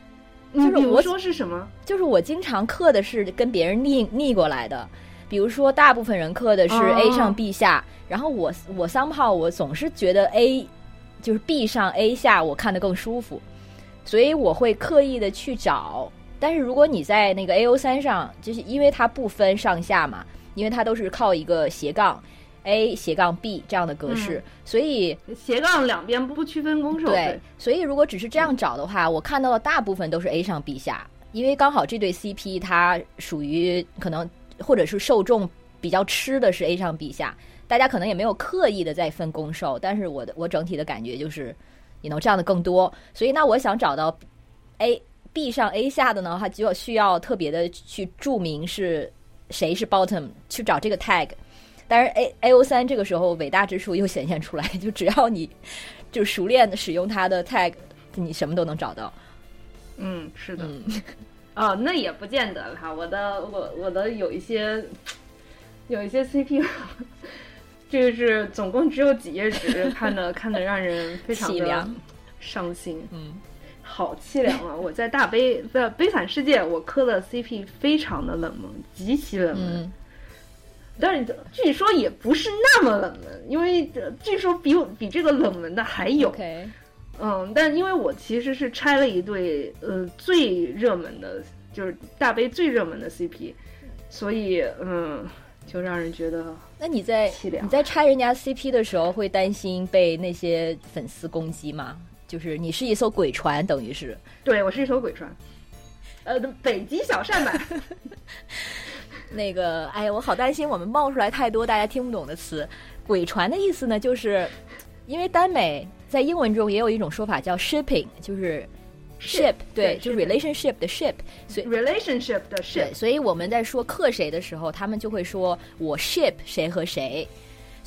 就是我说是什么？就是我经常刻的是跟别人逆逆过来的。比如说，大部分人刻的是 A 上 B 下，然后我我三炮我总是觉得 A 就是 B 上 A 下，我看的更舒服，所以我会刻意的去找。但是如果你在那个 A O 三上，就是因为它不分上下嘛。因为它都是靠一个斜杠 A 斜杠 B 这样的格式，所以斜杠两边不区分公受。对，所以如果只是这样找的话，我看到的大部分都是 A 上 B 下，因为刚好这对 CP 它属于可能或者是受众比较吃的是 A 上 B 下，大家可能也没有刻意的在分攻受，但是我的我整体的感觉就是你能这样的更多，所以那我想找到 A B 上 A 下的呢，它就需要特别的去注明是。谁是 bottom 去找这个 tag，但是 A A O 三这个时候伟大之处又显现出来，就只要你就熟练的使用它的 tag，你什么都能找到。嗯，是的。哦，那也不见得哈。我的我我的有一些有一些 CP，这个是总共只有几页纸，看的看的让人非常的伤心。嗯。好凄凉啊！我在大悲在悲惨世界，我磕的 CP 非常的冷门，极其冷门。但是据说也不是那么冷门，因为据说比我比这个冷门的还有。嗯，但因为我其实是拆了一对呃最热门的，就是大悲最热门的 CP，所以嗯，就让人觉得那你在你在拆人家 CP 的时候，会担心被那些粉丝攻击吗？就是你是一艘鬼船，等于是，对我是一艘鬼船，呃，北极小扇板。那个，哎我好担心我们冒出来太多大家听不懂的词。鬼船的意思呢，就是因为耽美在英文中也有一种说法叫 shipping，就是 ship，对，就 relationship 的 ship，所以 relationship 的 ship，所以我们在说克谁的时候，他们就会说我 ship 谁和谁。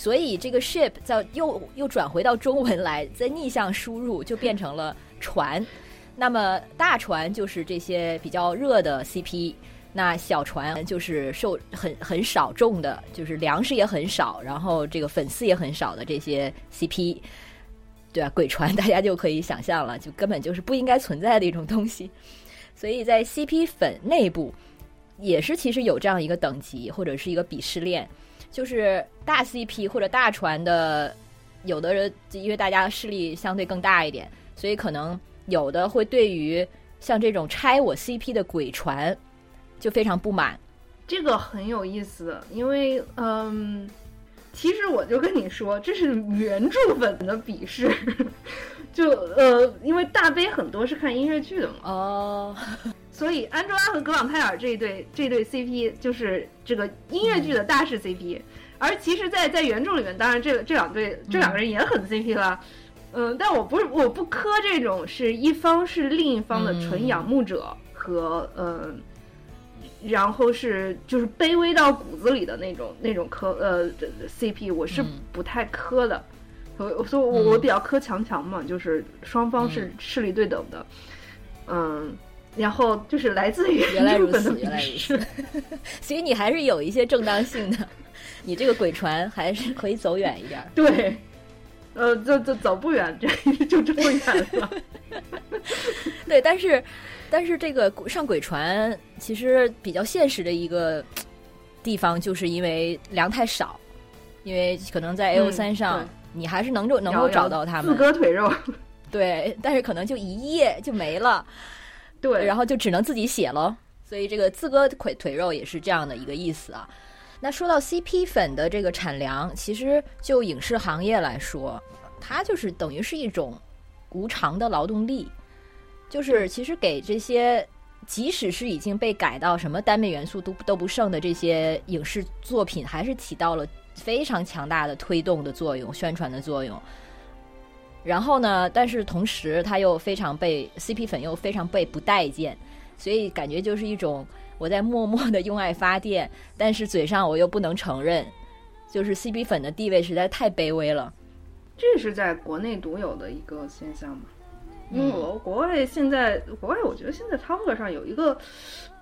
所以这个 ship 在又又转回到中文来，在逆向输入就变成了船。那么大船就是这些比较热的 CP，那小船就是受很很少众的，就是粮食也很少，然后这个粉丝也很少的这些 CP，对啊，鬼船大家就可以想象了，就根本就是不应该存在的一种东西。所以在 CP 粉内部也是其实有这样一个等级或者是一个鄙视链。就是大 CP 或者大船的，有的人因为大家势力相对更大一点，所以可能有的会对于像这种拆我 CP 的鬼船就非常不满。这个很有意思，因为嗯，其实我就跟你说，这是原著粉的鄙视。就呃，因为大悲很多是看音乐剧的嘛。哦。所以，安卓拉和格朗泰尔这一对这对 CP 就是这个音乐剧的大势 CP，而其实，在在原著里面，当然这这两对这两个人也很 CP 了，嗯，但我不是我不磕这种是一方是另一方的纯仰慕者和嗯，然后是就是卑微到骨子里的那种那种磕呃 CP，我是不太磕的，所以所以我我比较磕强强嘛，就是双方是势力对等的，嗯。然后就是来自于原来如此，原来如此，所以你还是有一些正当性的，你这个鬼船还是可以走远一点。对，呃，就就走不远，这 就这么远了。对，但是但是这个上鬼船其实比较现实的一个地方，就是因为粮太少，因为可能在 A O 三上，你还是能够能够找到他们四割腿肉。对，但是可能就一夜就没了。对，然后就只能自己写了，所以这个自割腿腿肉也是这样的一个意思啊。那说到 CP 粉的这个产粮，其实就影视行业来说，它就是等于是一种无偿的劳动力，就是其实给这些即使是已经被改到什么耽美元素都都不剩的这些影视作品，还是起到了非常强大的推动的作用、宣传的作用。然后呢，但是同时他又非常被 CP 粉又非常被不待见，所以感觉就是一种我在默默的用爱发电，但是嘴上我又不能承认，就是 CP 粉的地位实在太卑微了。这是在国内独有的一个现象吗？因为我国外现在，国外我觉得现在 Tumblr 上有一个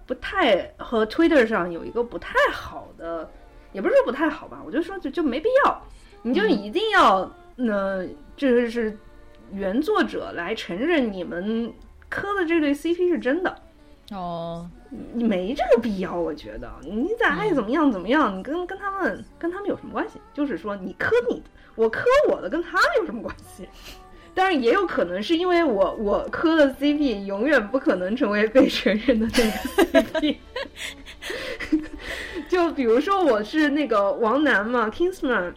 不太和 Twitter 上有一个不太好的，也不是说不太好吧，我就说就就没必要，你就一定要。那这是原作者来承认你们磕的这对 CP 是真的哦，你没这个必要，我觉得你咋爱怎么样怎么样，你跟跟他们跟他们有什么关系？就是说你磕你的，我磕我的，跟他们有什么关系？当然也有可能是因为我我磕的 CP 永远不可能成为被承认的那个 CP，就比如说我是那个王楠嘛，Kingsman。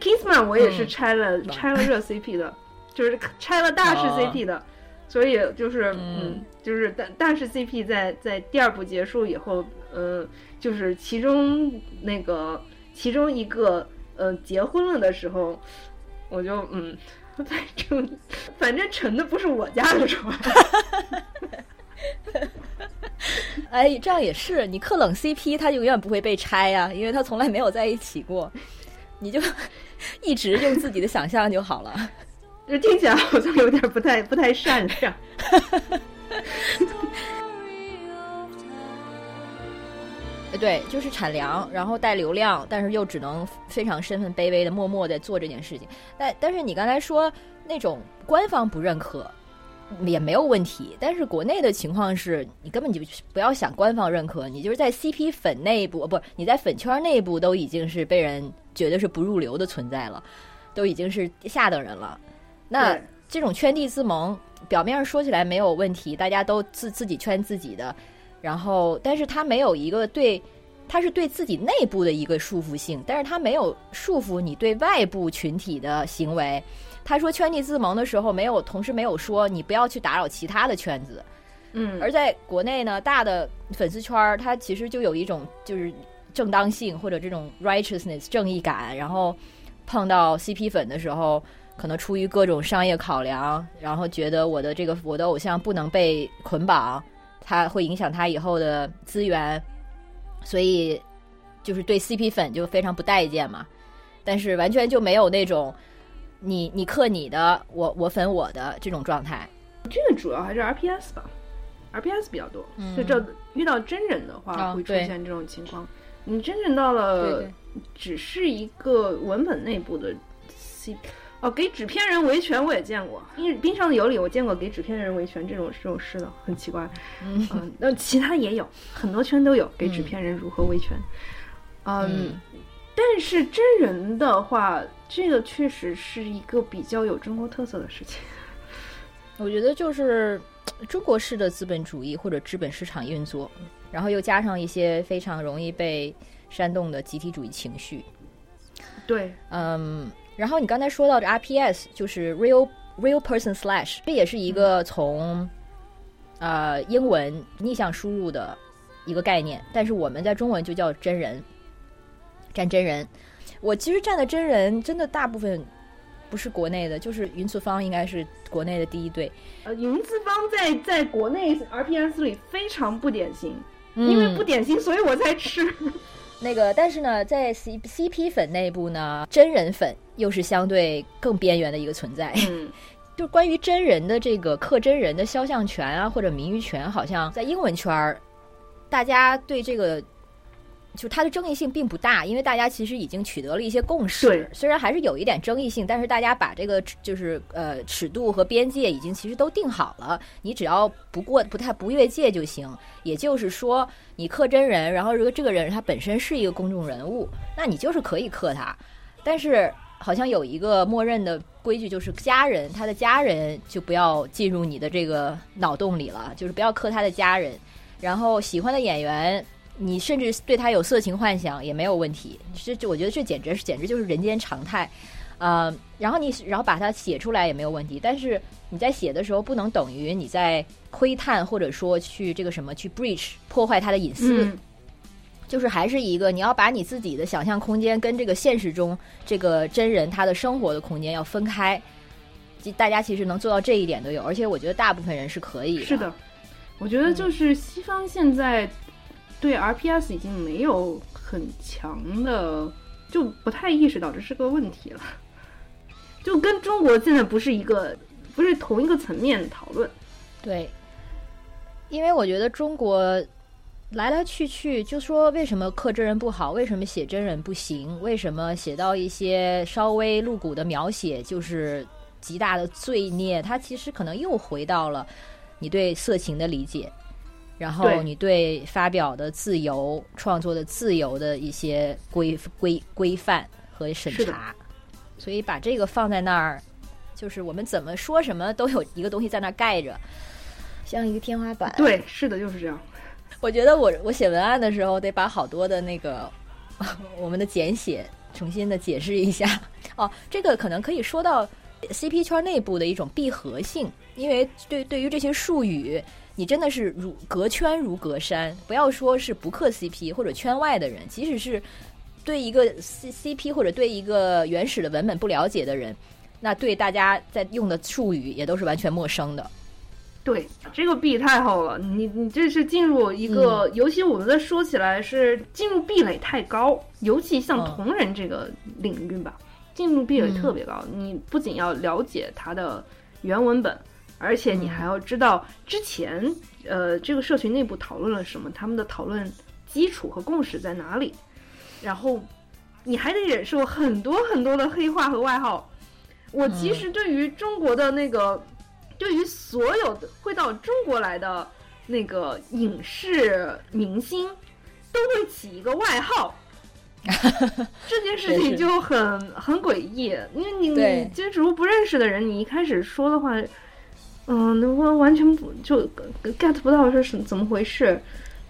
Kingsman 我也是拆了 拆了热 CP 的，就是拆了大势 CP 的，所以就是嗯，就是大大势 CP 在在第二部结束以后，嗯，就是其中那个其中一个呃结婚了的时候，我就嗯，反正反正成的不是我家的床。哎，这样也是，你克冷 CP 他永远不会被拆呀，因为他从来没有在一起过。你就 一直用自己的想象就好了，这听起来好像有点不太不太善良。对，就是产粮，然后带流量，但是又只能非常身份卑微的默默的做这件事情。但但是你刚才说那种官方不认可。也没有问题，但是国内的情况是你根本就不要想官方认可，你就是在 CP 粉内部，不，你在粉圈内部都已经是被人觉得是不入流的存在了，都已经是下等人了。那这种圈地自萌，表面上说起来没有问题，大家都自自己圈自己的，然后，但是他没有一个对，他是对自己内部的一个束缚性，但是他没有束缚你对外部群体的行为。他说圈地自萌的时候，没有同时没有说你不要去打扰其他的圈子，嗯，而在国内呢，大的粉丝圈儿，它其实就有一种就是正当性或者这种 righteousness 正义感，然后碰到 CP 粉的时候，可能出于各种商业考量，然后觉得我的这个我的偶像不能被捆绑，他会影响他以后的资源，所以就是对 CP 粉就非常不待见嘛，但是完全就没有那种。你你克你的，我我粉我的这种状态，这个主要还是 RPS 吧，RPS 比较多。就这遇到真人的话，会出现这种情况。你真正到了，只是一个文本内部的 C，哦，给纸片人维权我也见过，因为冰上的尤里我见过给纸片人维权这种这种事的，很奇怪。嗯，那其他也有很多圈都有给纸片人如何维权。嗯，但是真人的话。这个确实是一个比较有中国特色的事情。我觉得就是中国式的资本主义或者资本市场运作，然后又加上一些非常容易被煽动的集体主义情绪。对，嗯，然后你刚才说到的 RPS 就是 Real Real Person Slash，这也是一个从呃英文逆向输入的一个概念，但是我们在中文就叫真人，站真人。我其实站的真人真的大部分不是国内的，就是云次方应该是国内的第一对。呃，云次方在在国内 RPS 里非常不典型，因为不典型，所以我在吃。那个，但是呢，在 C CP 粉内部呢，真人粉又是相对更边缘的一个存在。嗯，就关于真人的这个刻真人的肖像权啊，或者名誉权，好像在英文圈儿，大家对这个。就它的争议性并不大，因为大家其实已经取得了一些共识。虽然还是有一点争议性，但是大家把这个就是呃尺度和边界已经其实都定好了。你只要不过不太不越界就行。也就是说，你克真人，然后如果这个人他本身是一个公众人物，那你就是可以克他。但是好像有一个默认的规矩，就是家人他的家人就不要进入你的这个脑洞里了，就是不要克他的家人。然后喜欢的演员。你甚至对他有色情幻想也没有问题，这这我觉得这简直是简直就是人间常态，呃，然后你然后把它写出来也没有问题，但是你在写的时候不能等于你在窥探或者说去这个什么去 breach 破坏他的隐私，就是还是一个你要把你自己的想象空间跟这个现实中这个真人他的生活的空间要分开。大家其实能做到这一点都有，而且我觉得大部分人是可以。是的，我觉得就是西方现在对 RPS 已经没有很强的，就不太意识到这是个问题了，就跟中国现在不是一个，不是同一个层面讨论。对，因为我觉得中国来来去去就说为什么刻真人不好，为什么写真人不行，为什么写到一些稍微露骨的描写就是。极大的罪孽，它其实可能又回到了你对色情的理解，然后你对发表的自由、创作的自由的一些规规规范和审查，所以把这个放在那儿，就是我们怎么说什么都有一个东西在那儿盖着，像一个天花板。对，是的，就是这样。我觉得我我写文案的时候得把好多的那个 我们的简写重新的解释一下。哦，这个可能可以说到。CP 圈内部的一种闭合性，因为对对于这些术语，你真的是如隔圈如隔山。不要说是不磕 CP 或者圈外的人，即使是对一个 C CP 或者对一个原始的文本不了解的人，那对大家在用的术语也都是完全陌生的。对，这个壁太厚了，你你这是进入一个，尤其我们在说起来是进入壁垒太高，尤其像同人这个领域吧。进入壁垒特别高，你不仅要了解它的原文本，而且你还要知道之前呃这个社群内部讨论了什么，他们的讨论基础和共识在哪里，然后你还得忍受很多很多的黑话和外号。我其实对于中国的那个，对于所有的会到中国来的那个影视明星，都会起一个外号。这件事情就很很诡异，因为你你接触不认识的人，你一开始说的话，嗯，我完全不就 get 不到是什怎么回事。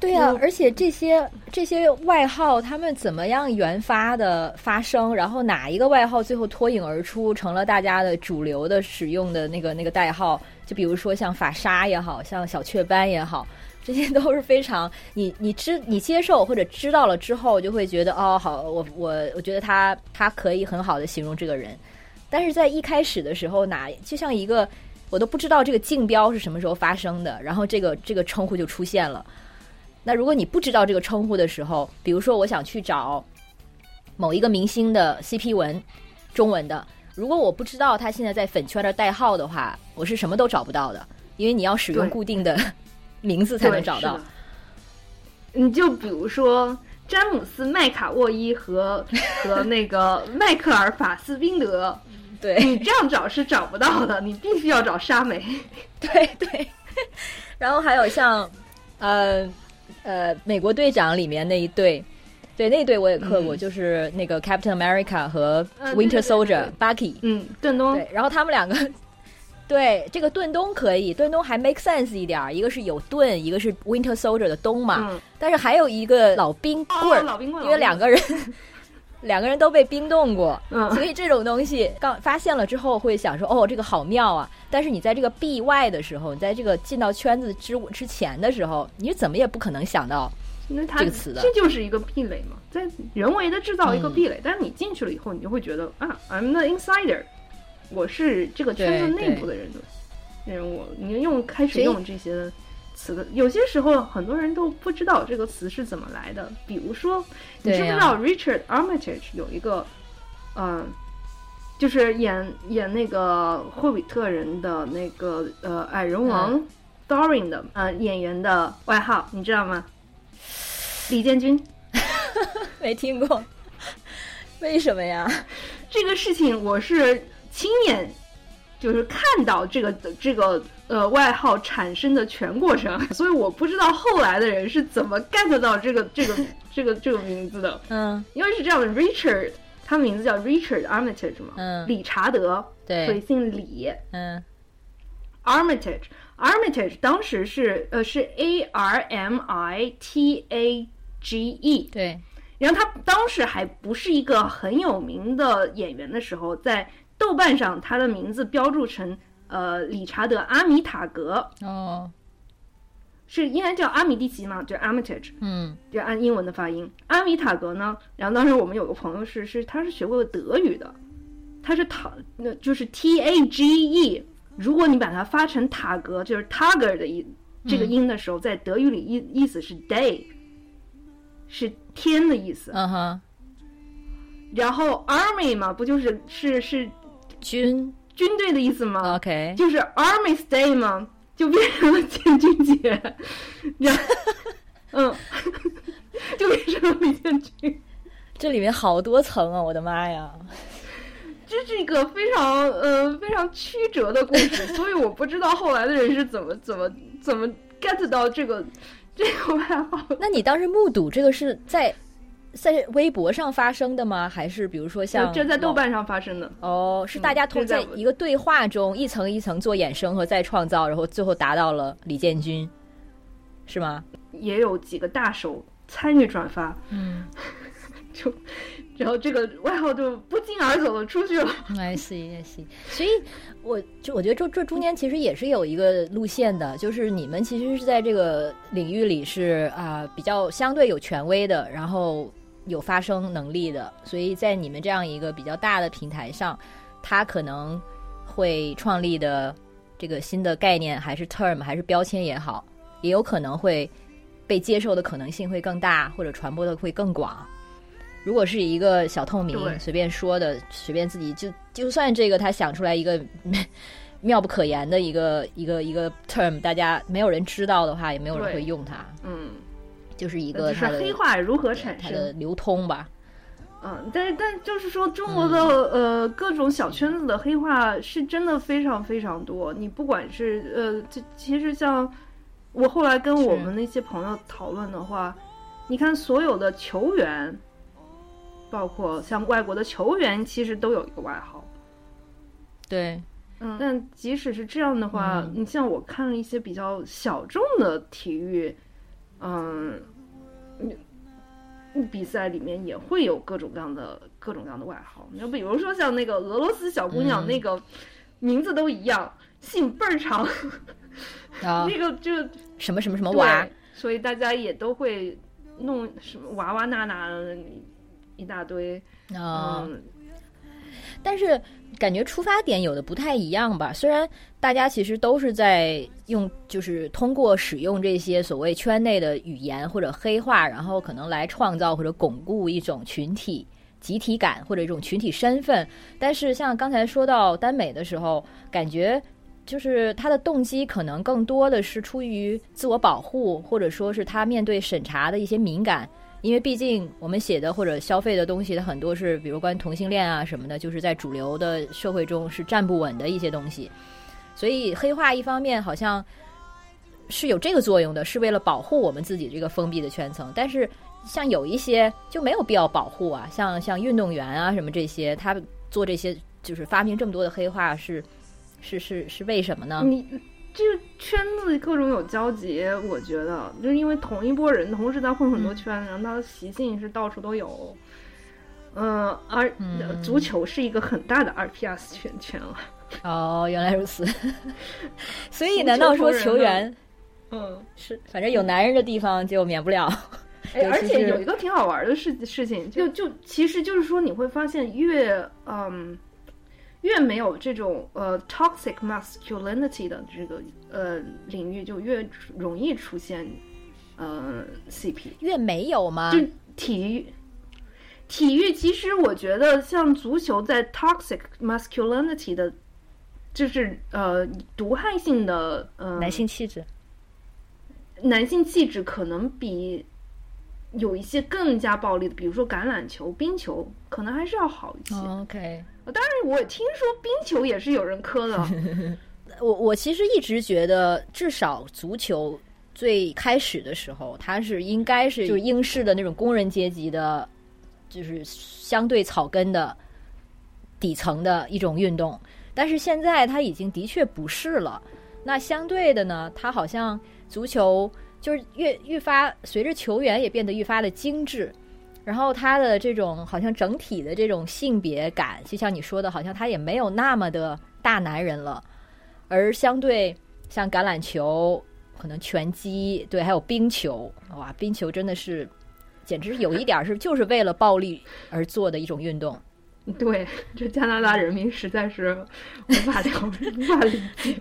对呀，而且这些这些外号，他们怎么样原发的发生？然后哪一个外号最后脱颖而出，成了大家的主流的使用的那个那个代号？就比如说像法沙也好像小雀斑也好。这些都是非常你你知你接受或者知道了之后，就会觉得哦好，我我我觉得他他可以很好的形容这个人，但是在一开始的时候，哪就像一个我都不知道这个竞标是什么时候发生的，然后这个这个称呼就出现了。那如果你不知道这个称呼的时候，比如说我想去找某一个明星的 CP 文中文的，如果我不知道他现在在粉圈的代号的话，我是什么都找不到的，因为你要使用固定的。名字才能找到。你就比如说詹姆斯·麦卡沃伊和 和那个迈克尔·法斯宾德，对你这样找是找不到的，你必须要找沙梅。对对。然后还有像呃呃美国队长里面那一对，对那一对我也刻过，就是那个 Captain America 和 Winter Soldier Bucky，嗯，顿东。对，然后他们两个。对，这个盾东可以，盾东还 make sense 一点儿，一个是有盾，一个是 Winter Soldier 的东嘛。嗯。但是还有一个老冰棍儿，老冰棍因为两个人，两个人都被冰冻过，嗯。所以这种东西刚发现了之后，会想说，哦，这个好妙啊！但是你在这个壁外的时候，你在这个进到圈子之之前的时候，你怎么也不可能想到这个词的。这就是一个壁垒嘛，在人为的制造一个壁垒。但是你进去了以后，你就会觉得啊，I'm the insider。我是这个圈子内部的人，人我。你用开始用这些词的，有些时候很多人都不知道这个词是怎么来的。比如说，你知不知道 Richard Armitage 有一个，嗯，就是演演那个霍比特人的那个呃矮人王 Thorin 的呃演员的外号，你知道吗？李建军，没听过，为什么呀？这个事情我是。亲眼就是看到这个这个呃外号产生的全过程，所以我不知道后来的人是怎么 get 到这个这个这个这个名字的。嗯，因为是这样的，Richard，他名字叫 Richard Armitage 嘛，嗯，理查德，对，所以姓李，嗯，Armitage，Armitage 当时是呃是 A R M I T A G E，对，然后他当时还不是一个很有名的演员的时候，在。豆瓣上，他的名字标注成呃理查德阿米塔格。哦，是应该叫阿米蒂奇嘛，就 Armitage，嗯，就按英文的发音。阿米塔格呢，然后当时我们有个朋友是是他是学过德语的，他是塔，那就是 T A G E。如果你把它发成塔格，就是 Tiger 的音这个音的时候，在德语里意意思是 day，是天的意思。嗯哼，然后 Army 嘛，不就是是是军军队的意思吗？OK，就是 Army Day 嘛，就变成了建军节，然后嗯，就变成了李建军。这里面好多层啊！我的妈呀！这是一个非常呃非常曲折的故事，所以我不知道后来的人是怎么怎么怎么 get 到这个这个外号。那你当时目睹这个是在在微博上发生的吗？还是比如说像这在豆瓣上发生的？哦，是大家同在一个对话中一层一层做衍生和再创造，然后最后达到了李建军，是吗？也有几个大手参与转发，嗯，就。然后这个外号就不胫而走的出去了。I see, I see。所以，我就我觉得这这中间其实也是有一个路线的，就是你们其实是在这个领域里是啊、比较相对有权威的，然后有发声能力的，所以在你们这样一个比较大的平台上，他可能会创立的这个新的概念还是 term 还是标签也好，也有可能会被接受的可能性会更大，或者传播的会更广。如果是一个小透明随便说的，随便自己就就算这个他想出来一个 妙不可言的一个一个一个 term，大家没有人知道的话，也没有人会用它，嗯，就是一就是个它的黑化如何产它的生？流通吧。嗯，但是但就是说，中国的、嗯呃各种小圈子的黑化是真的非常非常多。你不管是呃，这其实像我后来跟我们那些朋友讨论的话，你看所有的球员，包括像外国的球员，其实都有一个外号。对，嗯，但即使是这样的话，嗯你像我看了一些比较小众的体育，嗯，比赛里面也会有各种各样的各种各样的外号。你就比如说像那个俄罗斯小姑娘，嗯那个名字都一样，姓倍儿长，啊，那个就什么什么什么娃，所以大家也都会弄什么娃娃娜娜一大堆。啊，嗯，但是感觉出发点有的不太一样吧。虽然大家其实都是在用，就是通过使用这些所谓圈内的语言或者黑话，然后可能来创造或者巩固一种群体集体感或者一种群体身份。但是像刚才说到耽美的时候，感觉。就是他的动机可能更多的是出于自我保护，或者说是他面对审查的一些敏感，因为毕竟我们写的或者消费的东西，它很多是比如关于同性恋啊什么的，就是在主流的社会中是站不稳的一些东西。所以黑化一方面好像是有这个作用的，是为了保护我们自己这个封闭的圈层。但是像有一些就没有必要保护啊，像像运动员啊什么这些，他做这些就是发明这么多的黑化是是是是为什么呢？你这个圈子各种有交集，我觉得就是因为同一波人同时在混很多圈，然后他的习性是到处都有。嗯，而嗯足球是一个很大的 RPS 圈圈了。哦，原来如此。所以难道说球员嗯，是反正有男人的地方就免不了？哎，而且有一个挺好玩的事事情，就就其实就是说，你会发现越嗯越没有这种呃 toxic masculinity 的这个呃领域，就越容易出现呃 CP。越没有吗？就体育，体育其实我觉得像足球在 toxic masculinity 的，就是呃毒害性的呃男性气质。男性气质可能比有一些更加暴力的，比如说橄榄球、冰球，可能还是要好一些。哦 OK，当然，我听说冰球也是有人磕的。我我其实一直觉得，至少足球最开始的时候，它是应该是就是英式的那种工人阶级的，就是相对草根的底层的一种运动。但是现在它已经的确不是了。那相对的呢，它好像足球就是越愈发随着球员也变得愈发的精致。然后他的这种好像整体的这种性别感，就像你说的，好像他也没有那么的大男人了。而相对像橄榄球可能拳击，对，还有冰球，哇，冰球真的是，简直有一点是就是为了暴力而做的一种运动。对，这加拿大人民实在是无法 了无法理解。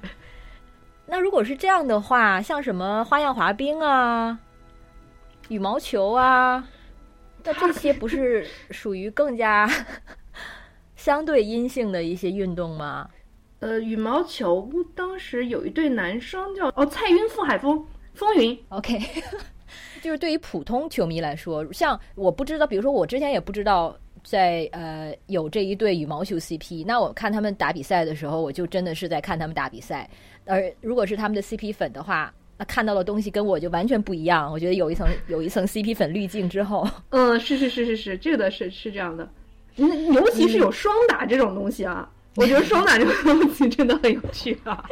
那如果是这样的话，像什么花样滑冰啊、羽毛球啊，那这些不是属于更加 相对阴性的一些运动吗？呃，羽毛球当时有一对男生叫哦蔡云傅海峰风云，OK，就是对于普通球迷来说，像我不知道，比如说我之前也不知道在呃有这一对羽毛球 CP，那我看他们打比赛的时候，我就真的是在看他们打比赛。而如果是他们的 CP 粉的话，那看到的东西跟我就完全不一样。我觉得有一层有一层 CP 粉滤镜之后，嗯，是是是是是，这个是是这样的，那尤其是有双打这种东西啊。我觉得双打这个东西真的很有趣啊，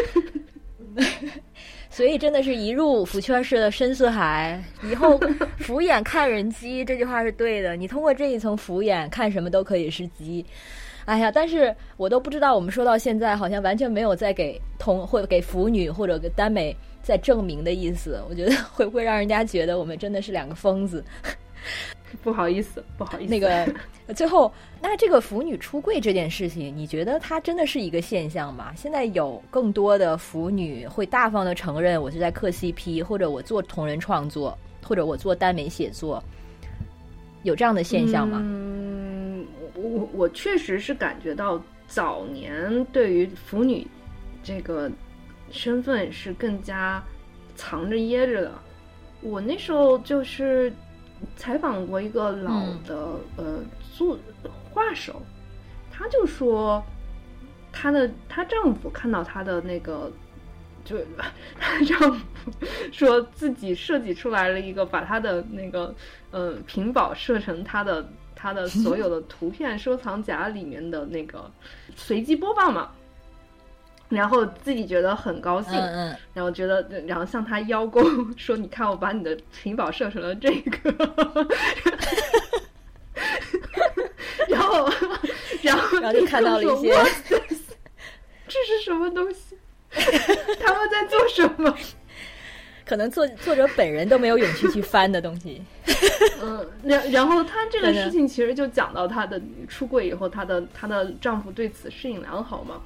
所以真的是一入福圈式的深似海，以后俯眼看人机这句话是对的。你通过这一层俯眼看什么都可以是鸡。哎呀，但是我都不知道，我们说到现在好像完全没有在给同或者给腐女或者给耽美在证明的意思。我觉得会不会让人家觉得我们真的是两个疯子？不好意思，不好意思。那个最后，那这个腐女出柜这件事情，你觉得它真的是一个现象吗？现在有更多的腐女会大方的承认我是在磕 CP，或者我做同人创作，或者我做耽美写作，有这样的现象吗？嗯，我我确实是感觉到早年对于腐女这个身份是更加藏着掖着的。我那时候就是。采访过一个老的呃作画手，他就说，他的她丈夫看到她的那个，就她丈夫 说自己设计出来了一个，把她的那个呃屏保设成她的她的所有的 图片收藏夹里面的那个随机播放嘛。然后自己觉得很高兴，然后觉得，然后向他邀功，说：“你看，我把你的屏保设成了这个。”然后，然后，然后就看到了一些，这是什么东西？他们在做什么？可能作作者本人都没有勇气去翻的东西。嗯，然然后他这个事情其实就讲到他的出柜以后，她的她的丈夫对此适应良好嘛。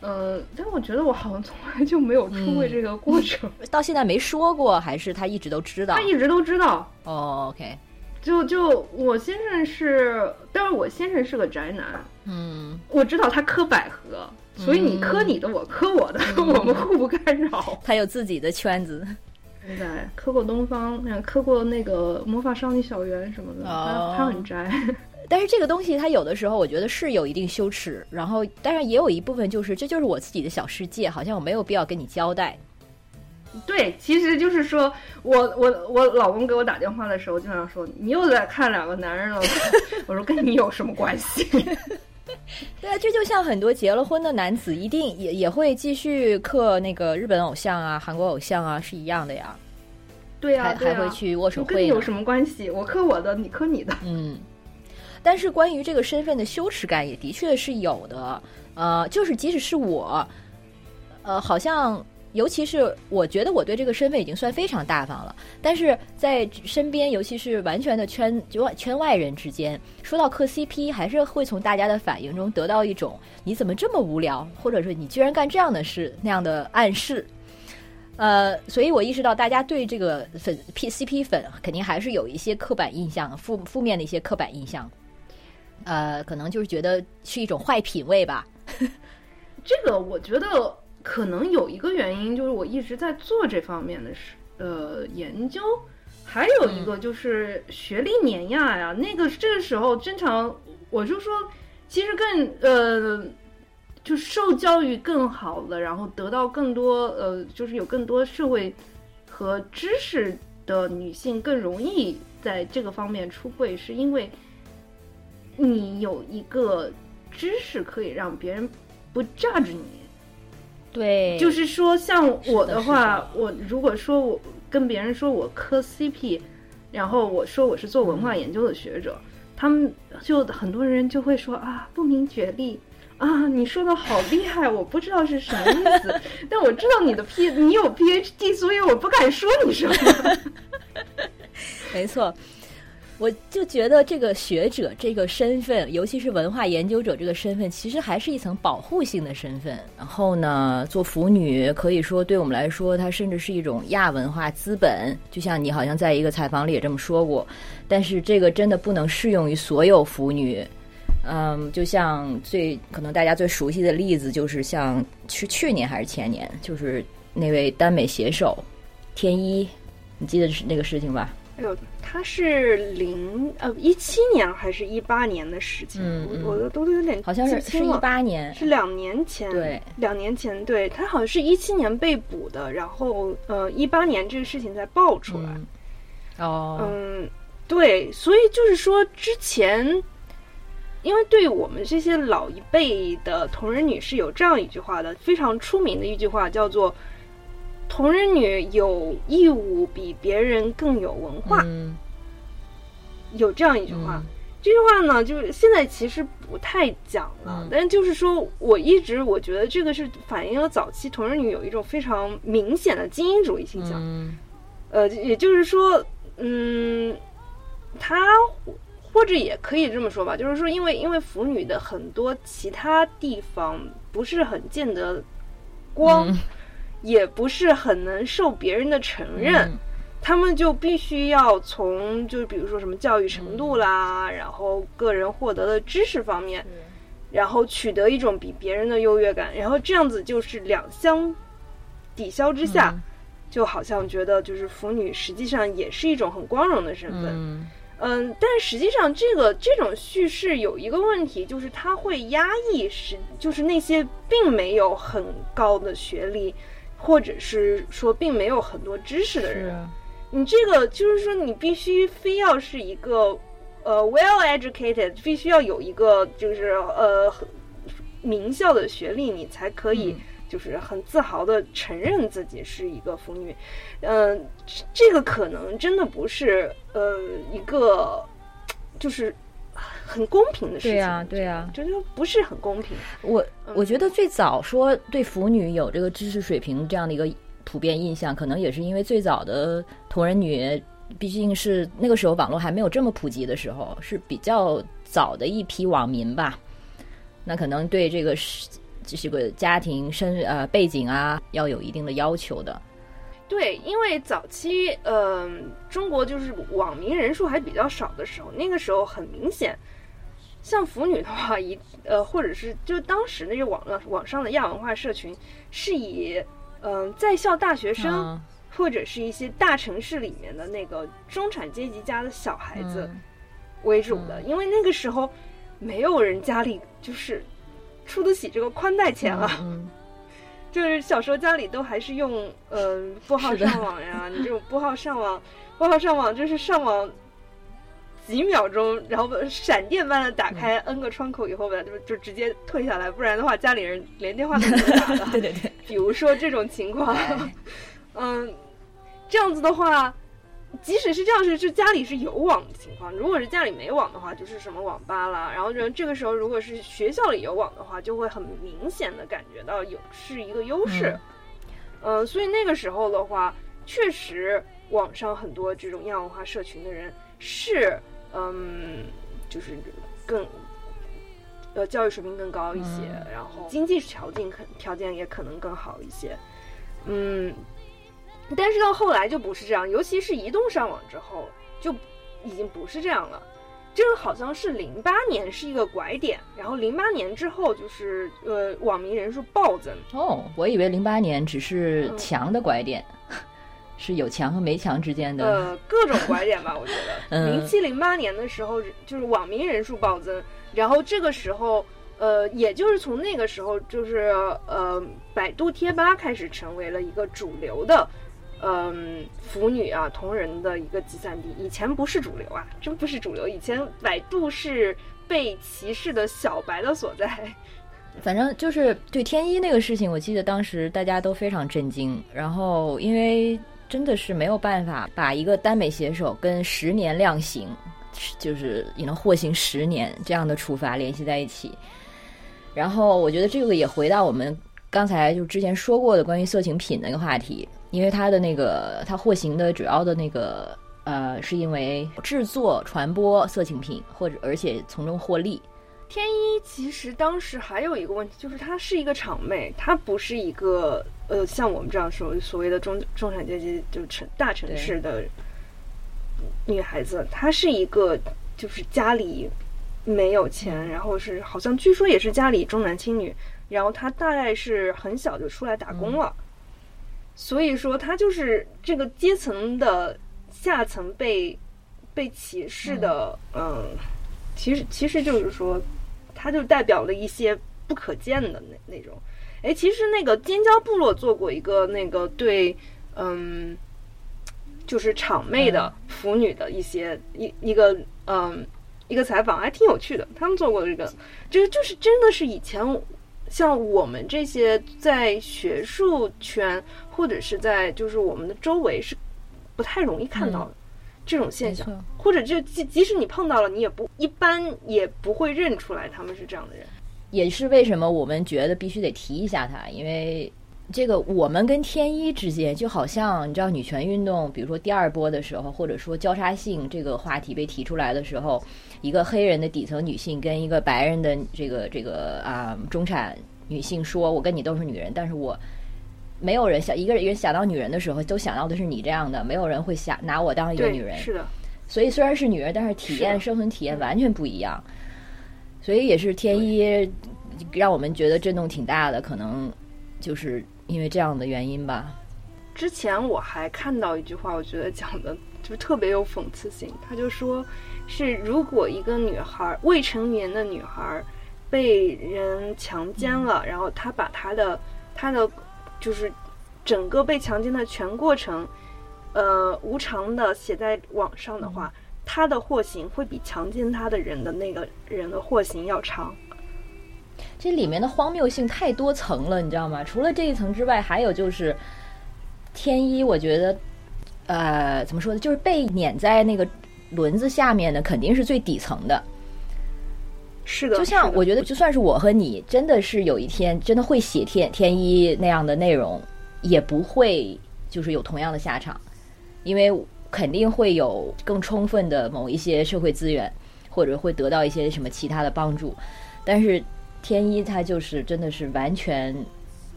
呃，但我觉得我好像从来就没有出柜这个过程，到现在没说过，还是他一直都知道？他一直都知道。哦，OK，就就我先生是，但是我先生是个宅男。嗯，我知道他磕百合，所以你磕你的，我磕我的，我们互不干扰。他有自己的圈子。对，磕过东方，磕过那个魔法少女小圆什么的，他他很宅。但是这个东西，它有的时候我觉得是有一定羞耻，然后当然也有一部分就是，这就是我自己的小世界，好像我没有必要跟你交代。对，其实就是说我我我老公给我打电话的时候，经常说你又在看两个男人了。我说跟你有什么关系？对啊，这就像很多结了婚的男子，一定也也会继续磕那个日本偶像啊、韩国偶像啊，是一样的呀。对啊，还还会去握手会，跟你有什么关系？我磕我的，你磕你的。嗯。但是关于这个身份的羞耻感也的确是有的，呃，就是即使是我，呃，好像尤其是我觉得我对这个身份已经算非常大方了，但是在身边，尤其是完全的圈就圈外人之间，说到磕 CP，还是会从大家的反应中得到一种你怎么这么无聊，或者说你居然干这样的事那样的暗示，呃，所以我意识到大家对这个粉 P CP 粉肯定还是有一些刻板印象，负负面的一些刻板印象。呃，可能就是觉得是一种坏品味吧。这个我觉得可能有一个原因，就是我一直在做这方面的事呃研究，还有一个就是学历碾压呀。那个这个时候，经常我就说，其实更呃，就受教育更好的，然后得到更多呃，就是有更多社会和知识的女性更容易在这个方面出柜，是因为。你有一个知识可以让别人不 judge 你，对，就是说，像我的话，我如果说我跟别人说我磕 CP，然后我说我是做文化研究的学者，他们就很多人就会说啊，不明觉厉啊，你说的好厉害，我不知道是什么意思，但我知道你的 P，你有 PhD，所以我不敢说你什么。没错。我就觉得这个学者这个身份，尤其是文化研究者这个身份，其实还是一层保护性的身份。然后呢，做腐女可以说对我们来说，它甚至是一种亚文化资本。就像你好像在一个采访里也这么说过，但是这个真的不能适用于所有腐女。嗯，就像最可能大家最熟悉的例子，就是像去去年还是前年，就是那位耽美写手天一，你记得是那个事情吧？哎呦，他是零呃一七年还是一八年的事情？嗯我我都有点好像是是一八年，是两年前。对，两年前，对他好像是一七年被捕的，然后呃一八年这个事情才爆出来。哦，嗯，对，所以就是说之前，因为对我们这些老一辈的同人女是有这样一句话的，非常出名的一句话叫做。同人女有义务比别人更有文化，有这样一句话。这句话呢，就是现在其实不太讲了，但就是说，我一直我觉得这个是反映了早期同人女有一种非常明显的精英主义倾向。呃，也就是说，嗯，她或者也可以这么说吧，就是说，因为因为腐女的很多其他地方不是很见得光。也不是很能受别人的承认，他们就必须要从，就是比如说什么教育程度啦，然后个人获得的知识方面，然后取得一种比别人的优越感，然后这样子就是两相抵消之下，就好像觉得就是腐女实际上也是一种很光荣的身份，嗯，但实际上这个这种叙事有一个问题，就是它会压抑，是就是那些并没有很高的学历。或者是说，并没有很多知识的人，你这个就是说，你必须非要是一个呃 well educated，必须要有一个就是呃名校的学历，你才可以就是很自豪的承认自己是一个腐女。嗯，这个可能真的不是呃一个就是。很公平的事情，对呀，对呀，这就不是很公平。我我觉得最早说对腐女有这个知识水平这样的一个普遍印象，可能也是因为最早的同人女，毕竟是那个时候网络还没有这么普及的时候，是比较早的一批网民吧。那可能对这个是这个家庭身呃背景啊，要有一定的要求的。对，因为早期嗯，中国就是网民人数还比较少的时候，那个时候很明显。像腐女的话，一呃，或者是就当时那些网络网上的亚文化社群，是以嗯在校大学生或者是一些大城市里面的那个中产阶级家的小孩子为主的，因为那个时候没有人家里就是出得起这个宽带钱啊，就是小时候家里都还是用呃拨号上网呀，你这种拨号上网，拨号上网就是上网。几秒钟，然后闪电般的打开 N 个窗口以后吧，就就直接退下来，不然的话家里人连电话都不能打了。对对对，比如说这种情况，嗯，这样子的话，即使是这样是是家里是有网的情况，如果是家里没网的话，就是什么网吧啦。然后这这个时候，如果是学校里有网的话，就会很明显的感觉到有是一个优势。嗯，所以那个时候的话，确实网上很多这种亚文化社群的人是。嗯，就是更呃教育水平更高一些，然后经济条件可条件也可能更好一些。嗯，但是到后来就不是这样，尤其是移动上网之后，就已经不是这样了。这个好像是零八年是一个拐点，然后零八年之后就是呃网民人数暴增。哦，我以为零八年只是强的拐点。是有墙和没墙之间的呃各种拐点吧，我觉得零七零八年的时候就是网民人数暴增，然后这个时候呃也就是从那个时候就是呃百度贴吧开始成为了一个主流的嗯腐女啊同人的一个集散地，以前不是主流啊，真不是主流，以前百度是被歧视的小白的所在。反正就是对天一那个事情，我记得当时大家都非常震惊，然后因为。真的是没有办法把一个耽美写手跟十年量刑，就是也能获刑十年这样的处罚联系在一起。然后我觉得这个也回到我们刚才就之前说过的关于色情品那个话题，因为它的那个它获刑的主要的那个呃，是因为制作、传播色情品，或者而且从中获利。天一其实当时还有一个问题，就是她是一个厂妹，她不是一个呃像我们这样说所谓的中中产阶级就城大城市的女孩子，她是一个就是家里没有钱，然后是好像据说也是家里重男轻女，然后她大概是很小就出来打工了，所以说她就是这个阶层的下层被被歧视的，嗯，其实其实就是说。它就代表了一些不可见的那那种，哎，其实那个尖椒部落做过一个那个对，嗯，就是场妹的腐女的一些一一个嗯一个采访，还挺有趣的。他们做过的这个，这个就是真的是以前像我们这些在学术圈或者是在就是我们的周围是不太容易看到的。这种现象，或者就即即使你碰到了，你也不一般也不会认出来他们是这样的人，也是为什么我们觉得必须得提一下他，因为这个我们跟天一之间就好像你知道女权运动，比如说第二波的时候，或者说交叉性这个话题被提出来的时候，一个黑人的底层女性跟一个白人的这个这个啊中产女性说，我跟你都是女人，但是我。没有人想一个人想到女人的时候，都想到的是你这样的。没有人会想拿我当一个女人。是的。所以虽然是女人，但是体验生存体验完全不一样。所以也是天一让我们觉得震动挺大的，可能就是因为这样的原因吧。之前我还看到一句话，我觉得讲的就特别有讽刺性。他就说，是如果一个女孩未成年的女孩被人强奸了，然后她把她的她的。就是整个被强奸的全过程，呃，无偿的写在网上的话，他的获刑会比强奸他的人的那个人的获刑要长。这里面的荒谬性太多层了，你知道吗？除了这一层之外，还有就是天一，我觉得，呃，怎么说呢？就是被碾在那个轮子下面的，肯定是最底层的。是的，就像我觉得，就算是我和你，真的是有一天真的会写天天一那样的内容，也不会就是有同样的下场，因为肯定会有更充分的某一些社会资源，或者会得到一些什么其他的帮助。但是天一他就是真的是完全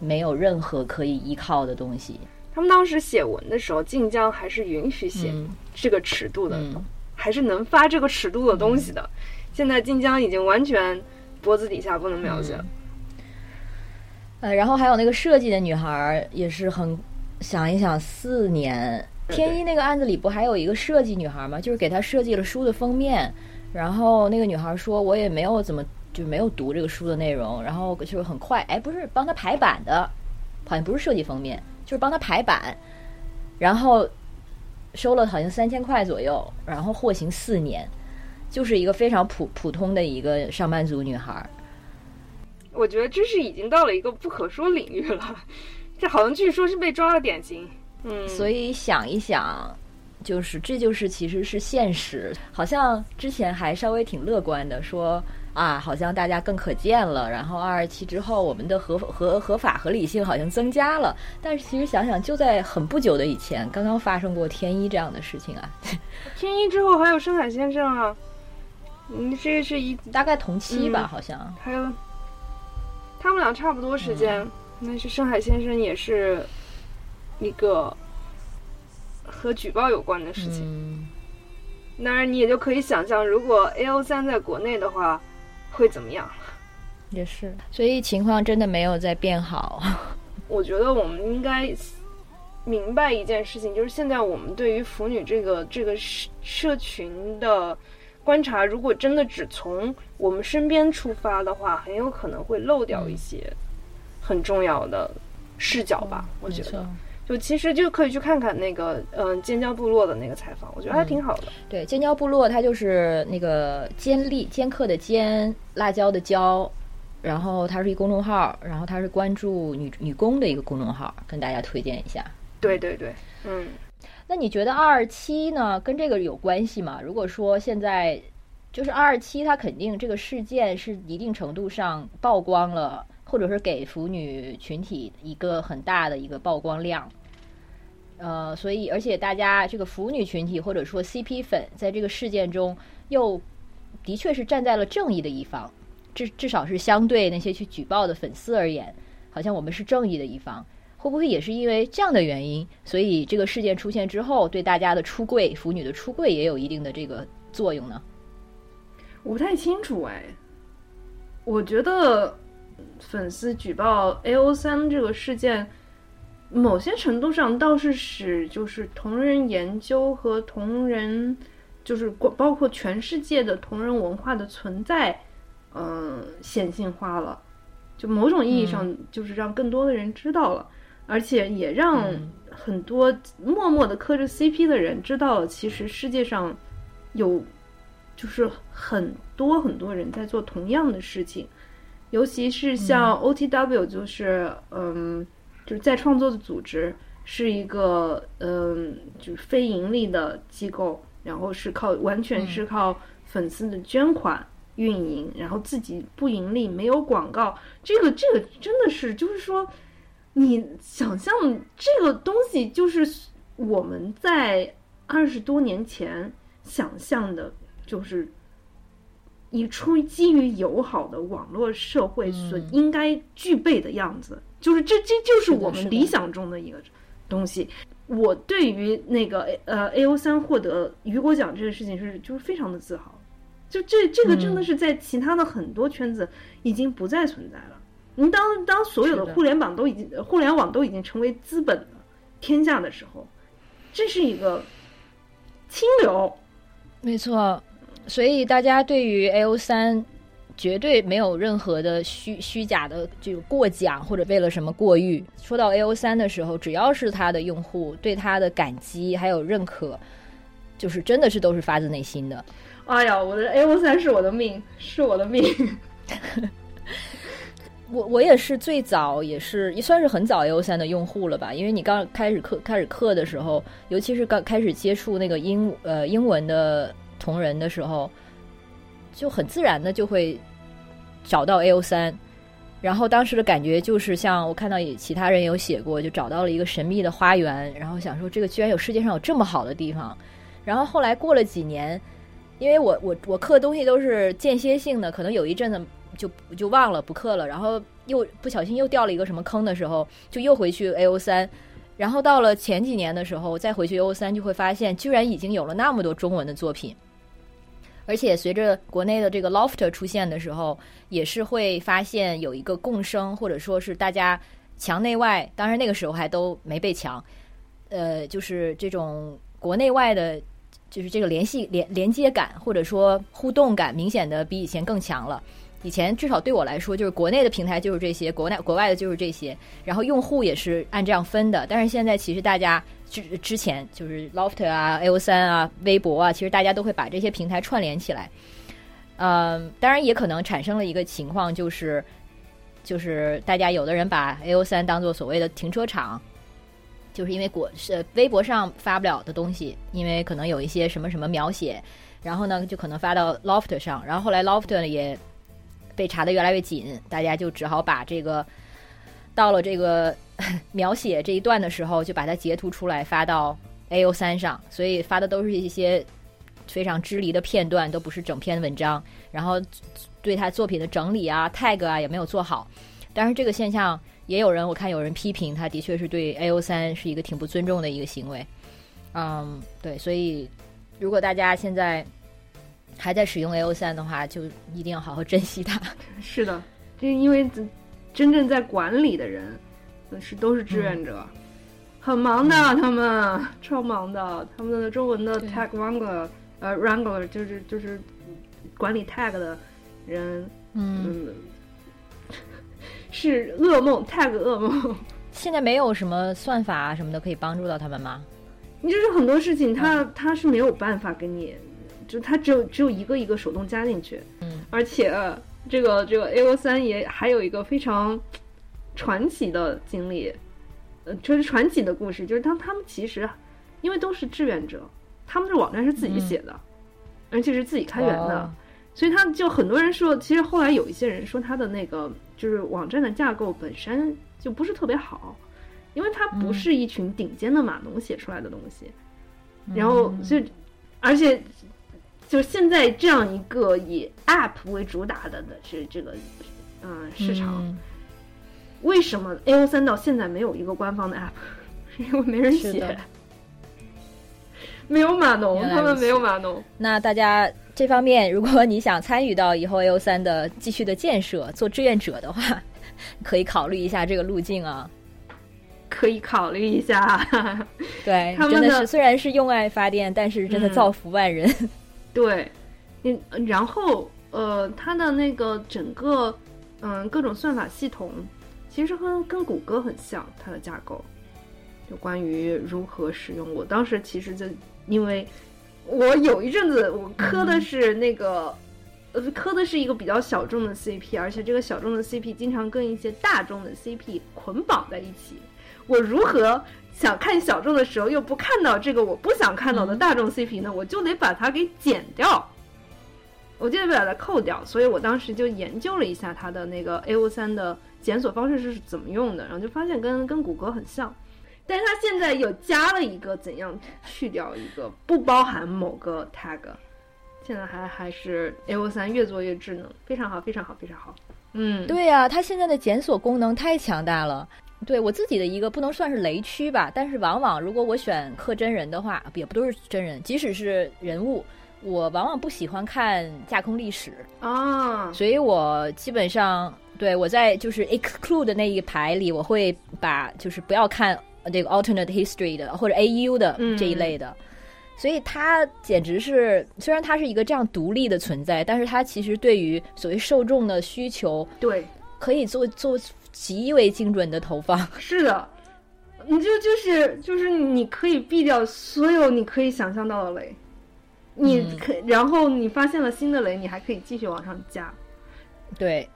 没有任何可以依靠的东西。他们当时写文的时候，晋江还是允许写这个尺度的，还是能发这个尺度的东西的。现在晋江已经完全脖子底下不能描写。呃，然后还有那个设计的女孩也是很想一想，四年天一那个案子里不还有一个设计女孩吗？就是给她设计了书的封面，然后那个女孩说：“我也没有怎么就没有读这个书的内容，然后就是很快，哎，不是帮她排版的，好像不是设计封面，就是帮她排版，然后收了好像三千块左右，然后获刑四年。”就是一个非常普普通的一个上班族女孩，我觉得这是已经到了一个不可说领域了。这好像据说是被抓了典型，嗯，所以想一想，就是这就是其实是现实。好像之前还稍微挺乐观的，说啊，好像大家更可见了。然后二二七之后，我们的合合合法合理性好像增加了。但是其实想想，就在很不久的以前，刚刚发生过天一这样的事情啊。天一之后还有深海先生啊。嗯，这个是一大概同期吧，好像还有他们俩差不多时间。那是深海先生，也是一个和举报有关的事情。当然，你也就可以想象，如果 A O 三在国内的话，会怎么样？也是，所以情况真的没有在变好。我觉得我们应该明白一件事情，就是现在我们对于腐女这个这个社社群的。观察，如果真的只从我们身边出发的话，很有可能会漏掉一些很重要的视角吧。我觉得，就其实就可以去看看那个嗯尖椒部落的那个采访，我觉得还挺好的。对，尖椒部落它就是那个尖利尖刻的尖，辣椒的椒，然后它是一公众号，然后它是关注女女工的一个公众号，跟大家推荐一下。对对对，嗯。那你觉得二二七呢？跟这个有关系吗？如果说现在就是二二七，它肯定这个事件是一定程度上曝光了，或者是给腐女群体一个很大的一个曝光量。呃，所以而且大家这个腐女群体或者说 CP 粉在这个事件中又的确是站在了正义的一方，至至少是相对那些去举报的粉丝而言，好像我们是正义的一方。会不会也是因为这样的原因，所以这个事件出现之后，对大家的出柜、腐女的出柜也有一定的这个作用呢？我不太清楚哎，我觉得粉丝举报 A O 三这个事件，某些程度上倒是使就是同人研究和同人，就是包括全世界的同人文化的存在，嗯，显性化了，就某种意义上就是让更多的人知道了。而且也让很多默默的磕着 CP 的人知道了，其实世界上有就是很多很多人在做同样的事情，尤其是像 OTW，就是嗯，就是在创作的组织，是一个嗯，就是非盈利的机构，然后是靠完全是靠粉丝的捐款运营，然后自己不盈利，没有广告，这个这个真的是就是说。你想象这个东西，就是我们在二十多年前想象的，就是一出基于友好的网络社会所应该具备的样子，就是这这就是我们理想中的一个东西。我对于那个呃 A O 三获得雨果奖这个事情是就是非常的自豪，就这这个真的是在其他的很多圈子已经不再存在了。你当当所有的互联网都已经互联网都已经成为资本的天下的时候，这是一个清流，没错。所以大家对于 A O 三绝对没有任何的虚虚假的这个过奖或者为了什么过誉。说到 A O 三的时候，只要是他的用户对他的感激还有认可，就是真的是都是发自内心的。哎呀，我的 A O 三是我的命，是我的命。我我也是最早，也是也算是很早 A O 三的用户了吧？因为你刚开始课开始课的时候，尤其是刚开始接触那个英呃英文的同人的时候，就很自然的就会找到 A O 三。然后当时的感觉就是像我看到其他人有写过，就找到了一个神秘的花园，然后想说这个居然有世界上有这么好的地方。然后后来过了几年，因为我我我刻东西都是间歇性的，可能有一阵子。就就忘了不刻了，然后又不小心又掉了一个什么坑的时候，就又回去 A O 三，然后到了前几年的时候再回去 A O 三，就会发现居然已经有了那么多中文的作品，而且随着国内的这个 Loft 出现的时候，也是会发现有一个共生，或者说是大家墙内外，当然那个时候还都没被墙，呃，就是这种国内外的，就是这个联系连连接感或者说互动感，明显的比以前更强了。以前至少对我来说，就是国内的平台就是这些，国内国外的就是这些，然后用户也是按这样分的。但是现在其实大家之之前就是 Loft 啊、A O 三啊、微博啊，其实大家都会把这些平台串联起来。嗯，当然也可能产生了一个情况，就是就是大家有的人把 A O 三当做所谓的停车场，就是因为国是微博上发不了的东西，因为可能有一些什么什么描写，然后呢就可能发到 Loft 上，然后后来 Loft 也。被查的越来越紧，大家就只好把这个到了这个 描写这一段的时候，就把它截图出来发到 A O 三上，所以发的都是一些非常支离的片段，都不是整篇文章。然后对他作品的整理啊、tag 啊也没有做好。但是这个现象也有人，我看有人批评，他的确是对 A O 三是一个挺不尊重的一个行为。嗯，对，所以如果大家现在。还在使用 A O 三的话，就一定要好好珍惜它。是的，就因为真正在管理的人是都是志愿者，很忙的，他们超忙的。他们的中文的 Tag Wrangler，呃，Wrangler 就是就是管理 Tag 的人，嗯，是噩梦，Tag 噩梦。现在没有什么算法啊什么的可以帮助到他们吗？你就是很多事情，他他是没有办法给你。就它只有只有一个一个手动加进去，嗯，而且这个这个 A O 三也还有一个非常传奇的经历，呃，就是传奇的故事，就是当他们其实因为都是志愿者，他们的网站是自己写的，而且是自己开源的，所以他就很多人说，其实后来有一些人说他的那个就是网站的架构本身就不是特别好，因为它不是一群顶尖的码农写出来的东西，然后就而且就现在这样一个以 App 为主打的的这这个嗯市场，为什么 A O 三到现在没有一个官方的 App？因为没人写，没有码农，他们没有码农。那大家。这方面，如果你想参与到以后 A O 三的继续的建设，做志愿者的话，可以考虑一下这个路径啊。可以考虑一下。对，真的是虽然是用爱发电，但是真的造福万人。对，嗯，然后呃，它的那个整个嗯各种算法系统，其实跟跟谷歌很像，它的架构。就关于如何使用，我当时其实就因为。我有一阵子，我磕的是那个，呃，磕的是一个比较小众的 CP，而且这个小众的 CP 经常跟一些大众的 CP 捆绑在一起。我如何想看小众的时候又不看到这个我不想看到的大众 CP 呢？我就得把它给剪掉，我就得把它扣掉。所以我当时就研究了一下它的那个 AO 三的检索方式是怎么用的，然后就发现跟跟谷歌很像。但是它现在又加了一个怎样去掉一个不包含某个 tag，现在还还是 A O 三越做越智能，非常好，非常好，非常好。嗯，对呀，它现在的检索功能太强大了。对我自己的一个不能算是雷区吧，但是往往如果我选刻真人的话，也不都是真人，即使是人物，我往往不喜欢看架空历史。啊，所以我基本上对我在就是 exclude 的那一排里，我会把就是不要看。这个 alternate history 的或者 AU 的这一类的，所以它简直是虽然它是一个这样独立的存在，但是它其实对于所谓受众的需求，对，可以做做极为精准的投放。是的，你就就是就是你可以避掉所有你可以想象到的雷，你可然后你发现了新的雷，你还可以继续往上加。对。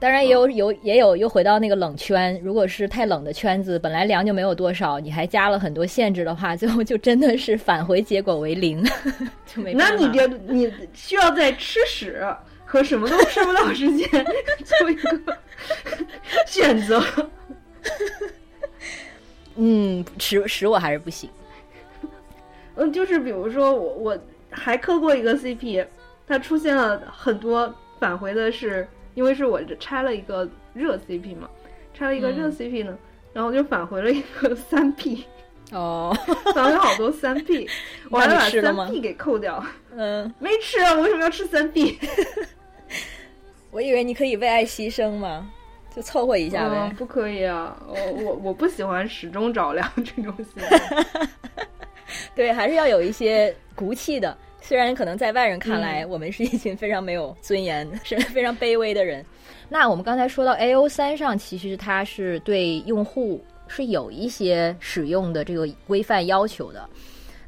当然也有有也有又回到那个冷圈，如果是太冷的圈子，本来粮就没有多少，你还加了很多限制的话，最后就真的是返回结果为零，就没。那你就你需要在吃屎和什么都 吃不到之间做一个选择。嗯，食食我还是不行。嗯，就是比如说我我还磕过一个 CP，它出现了很多返回的是。因为是我拆了一个热 CP 嘛，拆了一个热 CP 呢，然后就返回了一个 三 P，哦，返回好多三 P，我还把三 P 给扣掉，嗯，没吃啊，我为什么要吃三 P？我以为你可以为爱牺牲嘛，就凑合一下呗，不可以啊，我我我不喜欢始终着凉这种戏，对，还是要有一些骨气的。虽然可能在外人看来，我们是一群非常没有尊严、是非常卑微的人。那我们刚才说到 A O 三上，其实它是对用户是有一些使用的这个规范要求的。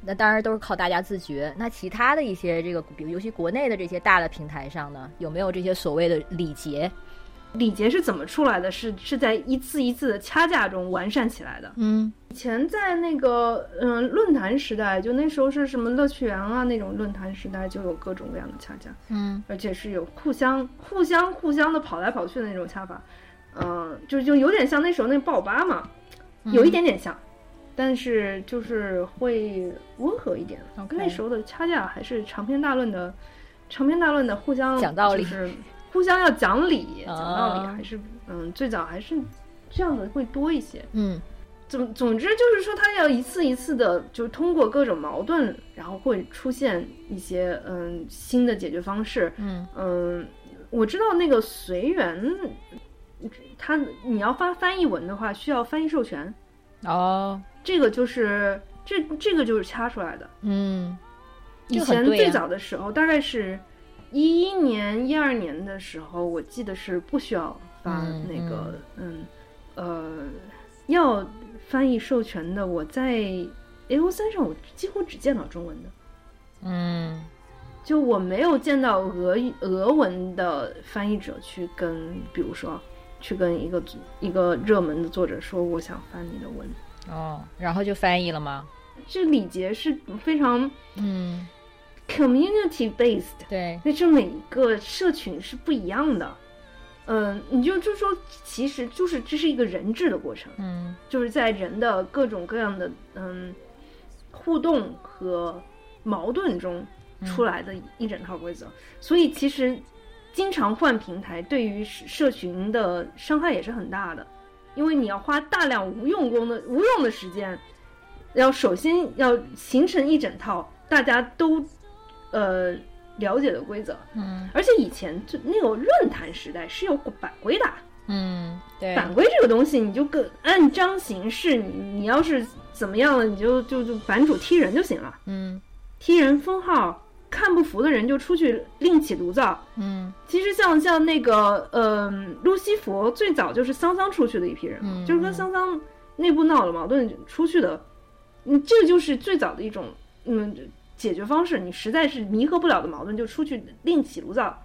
那当然都是靠大家自觉。那其他的一些这个，比如尤其国内的这些大的平台上呢，有没有这些所谓的礼节？礼节是怎么出来的？是是在一次一次的掐架中完善起来的。嗯，以前在那个嗯论坛时代，就那时候是什么乐趣园啊那种论坛时代，就有各种各样的掐架。嗯，而且是有互相互相互相的跑来跑去的那种掐法。嗯，就就有点像那时候那爆吧嘛，有一点点像，但是就是会温和一点。那时候的掐架还是长篇大论的，长篇大论的互相讲道理。是互相要讲理，讲道理还是嗯，最早还是这样的会多一些。嗯，总总之就是说，他要一次一次的，就通过各种矛盾，然后会出现一些嗯新的解决方式。嗯嗯，我知道那个随缘，他你要发翻译文的话，需要翻译授权。哦，这个就是这这个就是掐出来的。嗯，以前最早的时候大概是。一一年、一二年的时候，我记得是不需要发那个，嗯，呃，要翻译授权的。我在 A O 三上，我几乎只见到中文的，嗯，就我没有见到俄俄文的翻译者去跟，比如说去跟一个一个热门的作者说，我想翻你的文，哦，然后就翻译了吗？这礼节是非常，嗯。community based，对，那这每一个社群是不一样的。嗯，你就就说，其实就是这是一个人治的过程，嗯，就是在人的各种各样的嗯互动和矛盾中出来的一整套规则。所以其实经常换平台对于社群的伤害也是很大的，因为你要花大量无用功的无用的时间，要首先要形成一整套大家都呃。了解的规则，嗯，而且以前就那个论坛时代是有版规的，嗯，对，版规这个东西你就个按章行事，你你要是怎么样了，你就就就版主踢人就行了，嗯，踢人封号，看不服的人就出去另起炉灶，嗯，其实像像那个呃，路西佛最早就是桑桑出去的一批人，嗯，就是跟桑桑内部闹了矛盾出去的，嗯，这就是最早的一种嗯。解决方式，你实在是弥合不了的矛盾，就出去另起炉灶。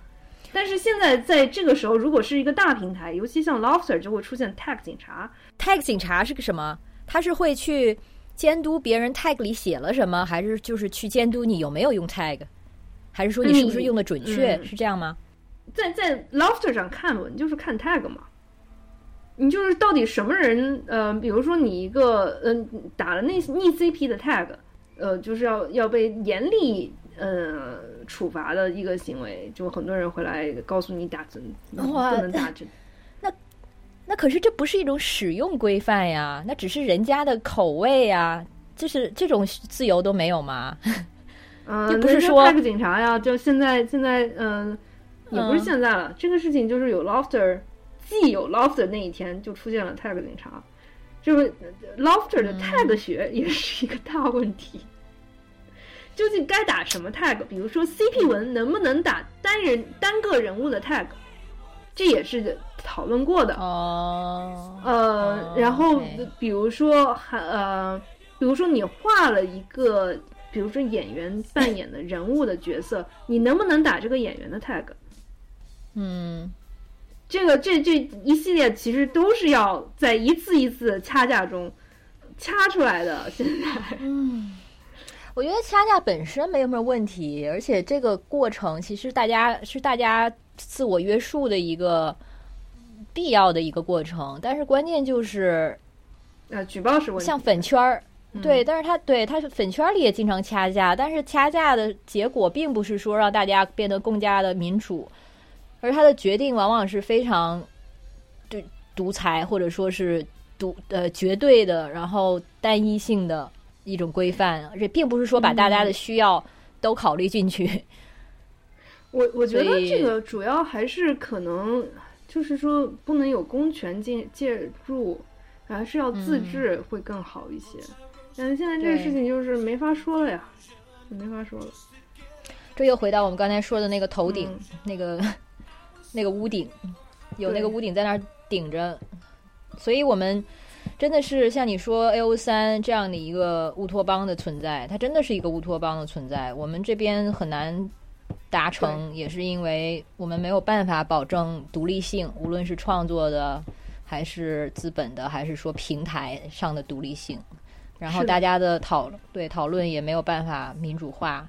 但是现在在这个时候，如果是一个大平台，尤其像 Lofter，就会出现 tag 警察。tag 警察是个什么？他是会去监督别人 tag 里写了什么，还是就是去监督你有没有用 tag，还是说你是不是用的准确？是这样吗？在在 Lofter 上看文就是看 tag 嘛，你就是到底什么人？呃，比如说你一个嗯打了那逆 CP 的 tag。呃，就是要要被严厉呃处罚的一个行为，就很多人会来告诉你打针，不能打针。那那可是这不是一种使用规范呀，那只是人家的口味呀，就是这种自由都没有吗？嗯，不是说派个警察呀，就现在现在嗯，也不是现在了，这个事情就是有 lofter，既有 lofter 那一天就出现了 tag 警察。就是 Lofter 的 tag 学也是一个大问题，究竟该打什么 tag？比如说 CP 文能不能打单人单个人物的 tag？这也是讨论过的哦。呃，然后比如说还呃，比如说你画了一个，比如说演员扮演的人物的角色，你能不能打这个演员的 tag？嗯。这个这这一系列其实都是要在一次一次掐架中掐出来的。现在，嗯，我觉得掐架本身没有什么问题，而且这个过程其实大家是大家自我约束的一个必要的一个过程。但是关键就是，呃，举报是问题，像粉圈儿，对，但是他对他粉圈里也经常掐架，但是掐架的结果并不是说让大家变得更加的民主。而他的决定往往是非常对独裁，或者说是独呃绝对的，然后单一性的一种规范，而且并不是说把大家的需要都考虑进去。我我觉得这个主要还是可能就是说不能有公权进介入，还是要自治会更好一些。但是现在这个事情就是没法说了呀，没法说了。这又回到我们刚才说的那个头顶那个。那个屋顶，有那个屋顶在那儿顶着，所以我们真的是像你说 A O 三这样的一个乌托邦的存在，它真的是一个乌托邦的存在。我们这边很难达成，也是因为我们没有办法保证独立性，无论是创作的，还是资本的，还是说平台上的独立性。然后大家的讨对讨论也没有办法民主化，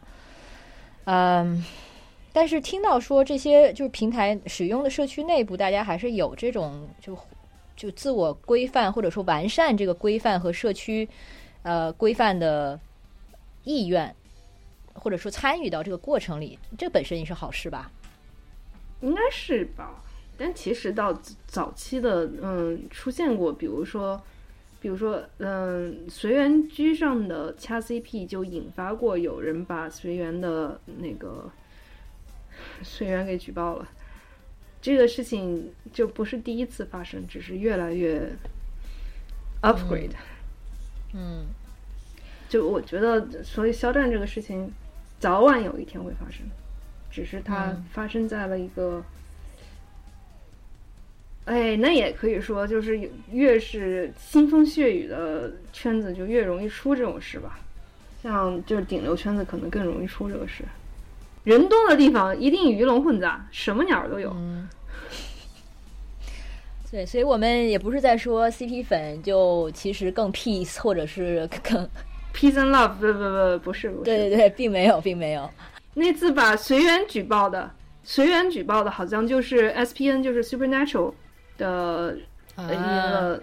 嗯。但是听到说这些就是平台使用的社区内部，大家还是有这种就就自我规范或者说完善这个规范和社区呃规范的意愿，或者说参与到这个过程里，这本身也是好事吧？应该是吧？但其实到早期的嗯出现过，比如说比如说嗯随缘居上的掐 CP 就引发过有人把随缘的那个。随缘给举报了，这个事情就不是第一次发生，只是越来越 upgrade。嗯，就我觉得，所以肖战这个事情早晚有一天会发生，只是它发生在了一个，哎，那也可以说，就是越是腥风血雨的圈子，就越容易出这种事吧。像就是顶流圈子，可能更容易出这个事。人多的地方一定鱼龙混杂，什么鸟都有。对，所以我们也不是在说 CP 粉就其实更 peace，或者是更 peace and love，不不不，不是不是。对对对，并没有，并没有。那次把随缘举报的，随缘举报的好像就是 SPN，就是 Supernatural 的一个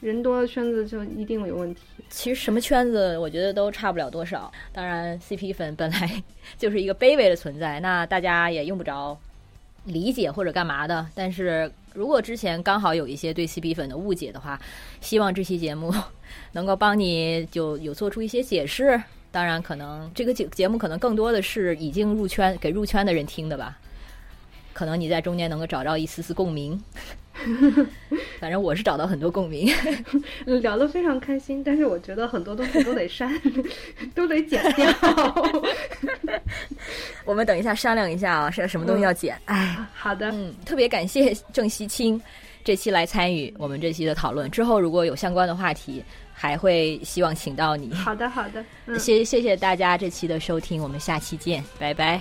人多的圈子就一定有问题。其实什么圈子，我觉得都差不了多少。当然，CP 粉本来就是一个卑微的存在，那大家也用不着理解或者干嘛的。但是如果之前刚好有一些对 CP 粉的误解的话，希望这期节目能够帮你就有做出一些解释。当然，可能这个节节目可能更多的是已经入圈给入圈的人听的吧。可能你在中间能够找到一丝丝共鸣。反正我是找到很多共鸣，聊得非常开心。但是我觉得很多东西都得删，都得剪掉。我们等一下商量一下啊，是什么东西要剪？哎，好的，嗯，特别感谢郑西清这期来参与我们这期的讨论。之后如果有相关的话题，还会希望请到你。好的，好的，谢谢谢大家这期的收听，我们下期见，拜拜。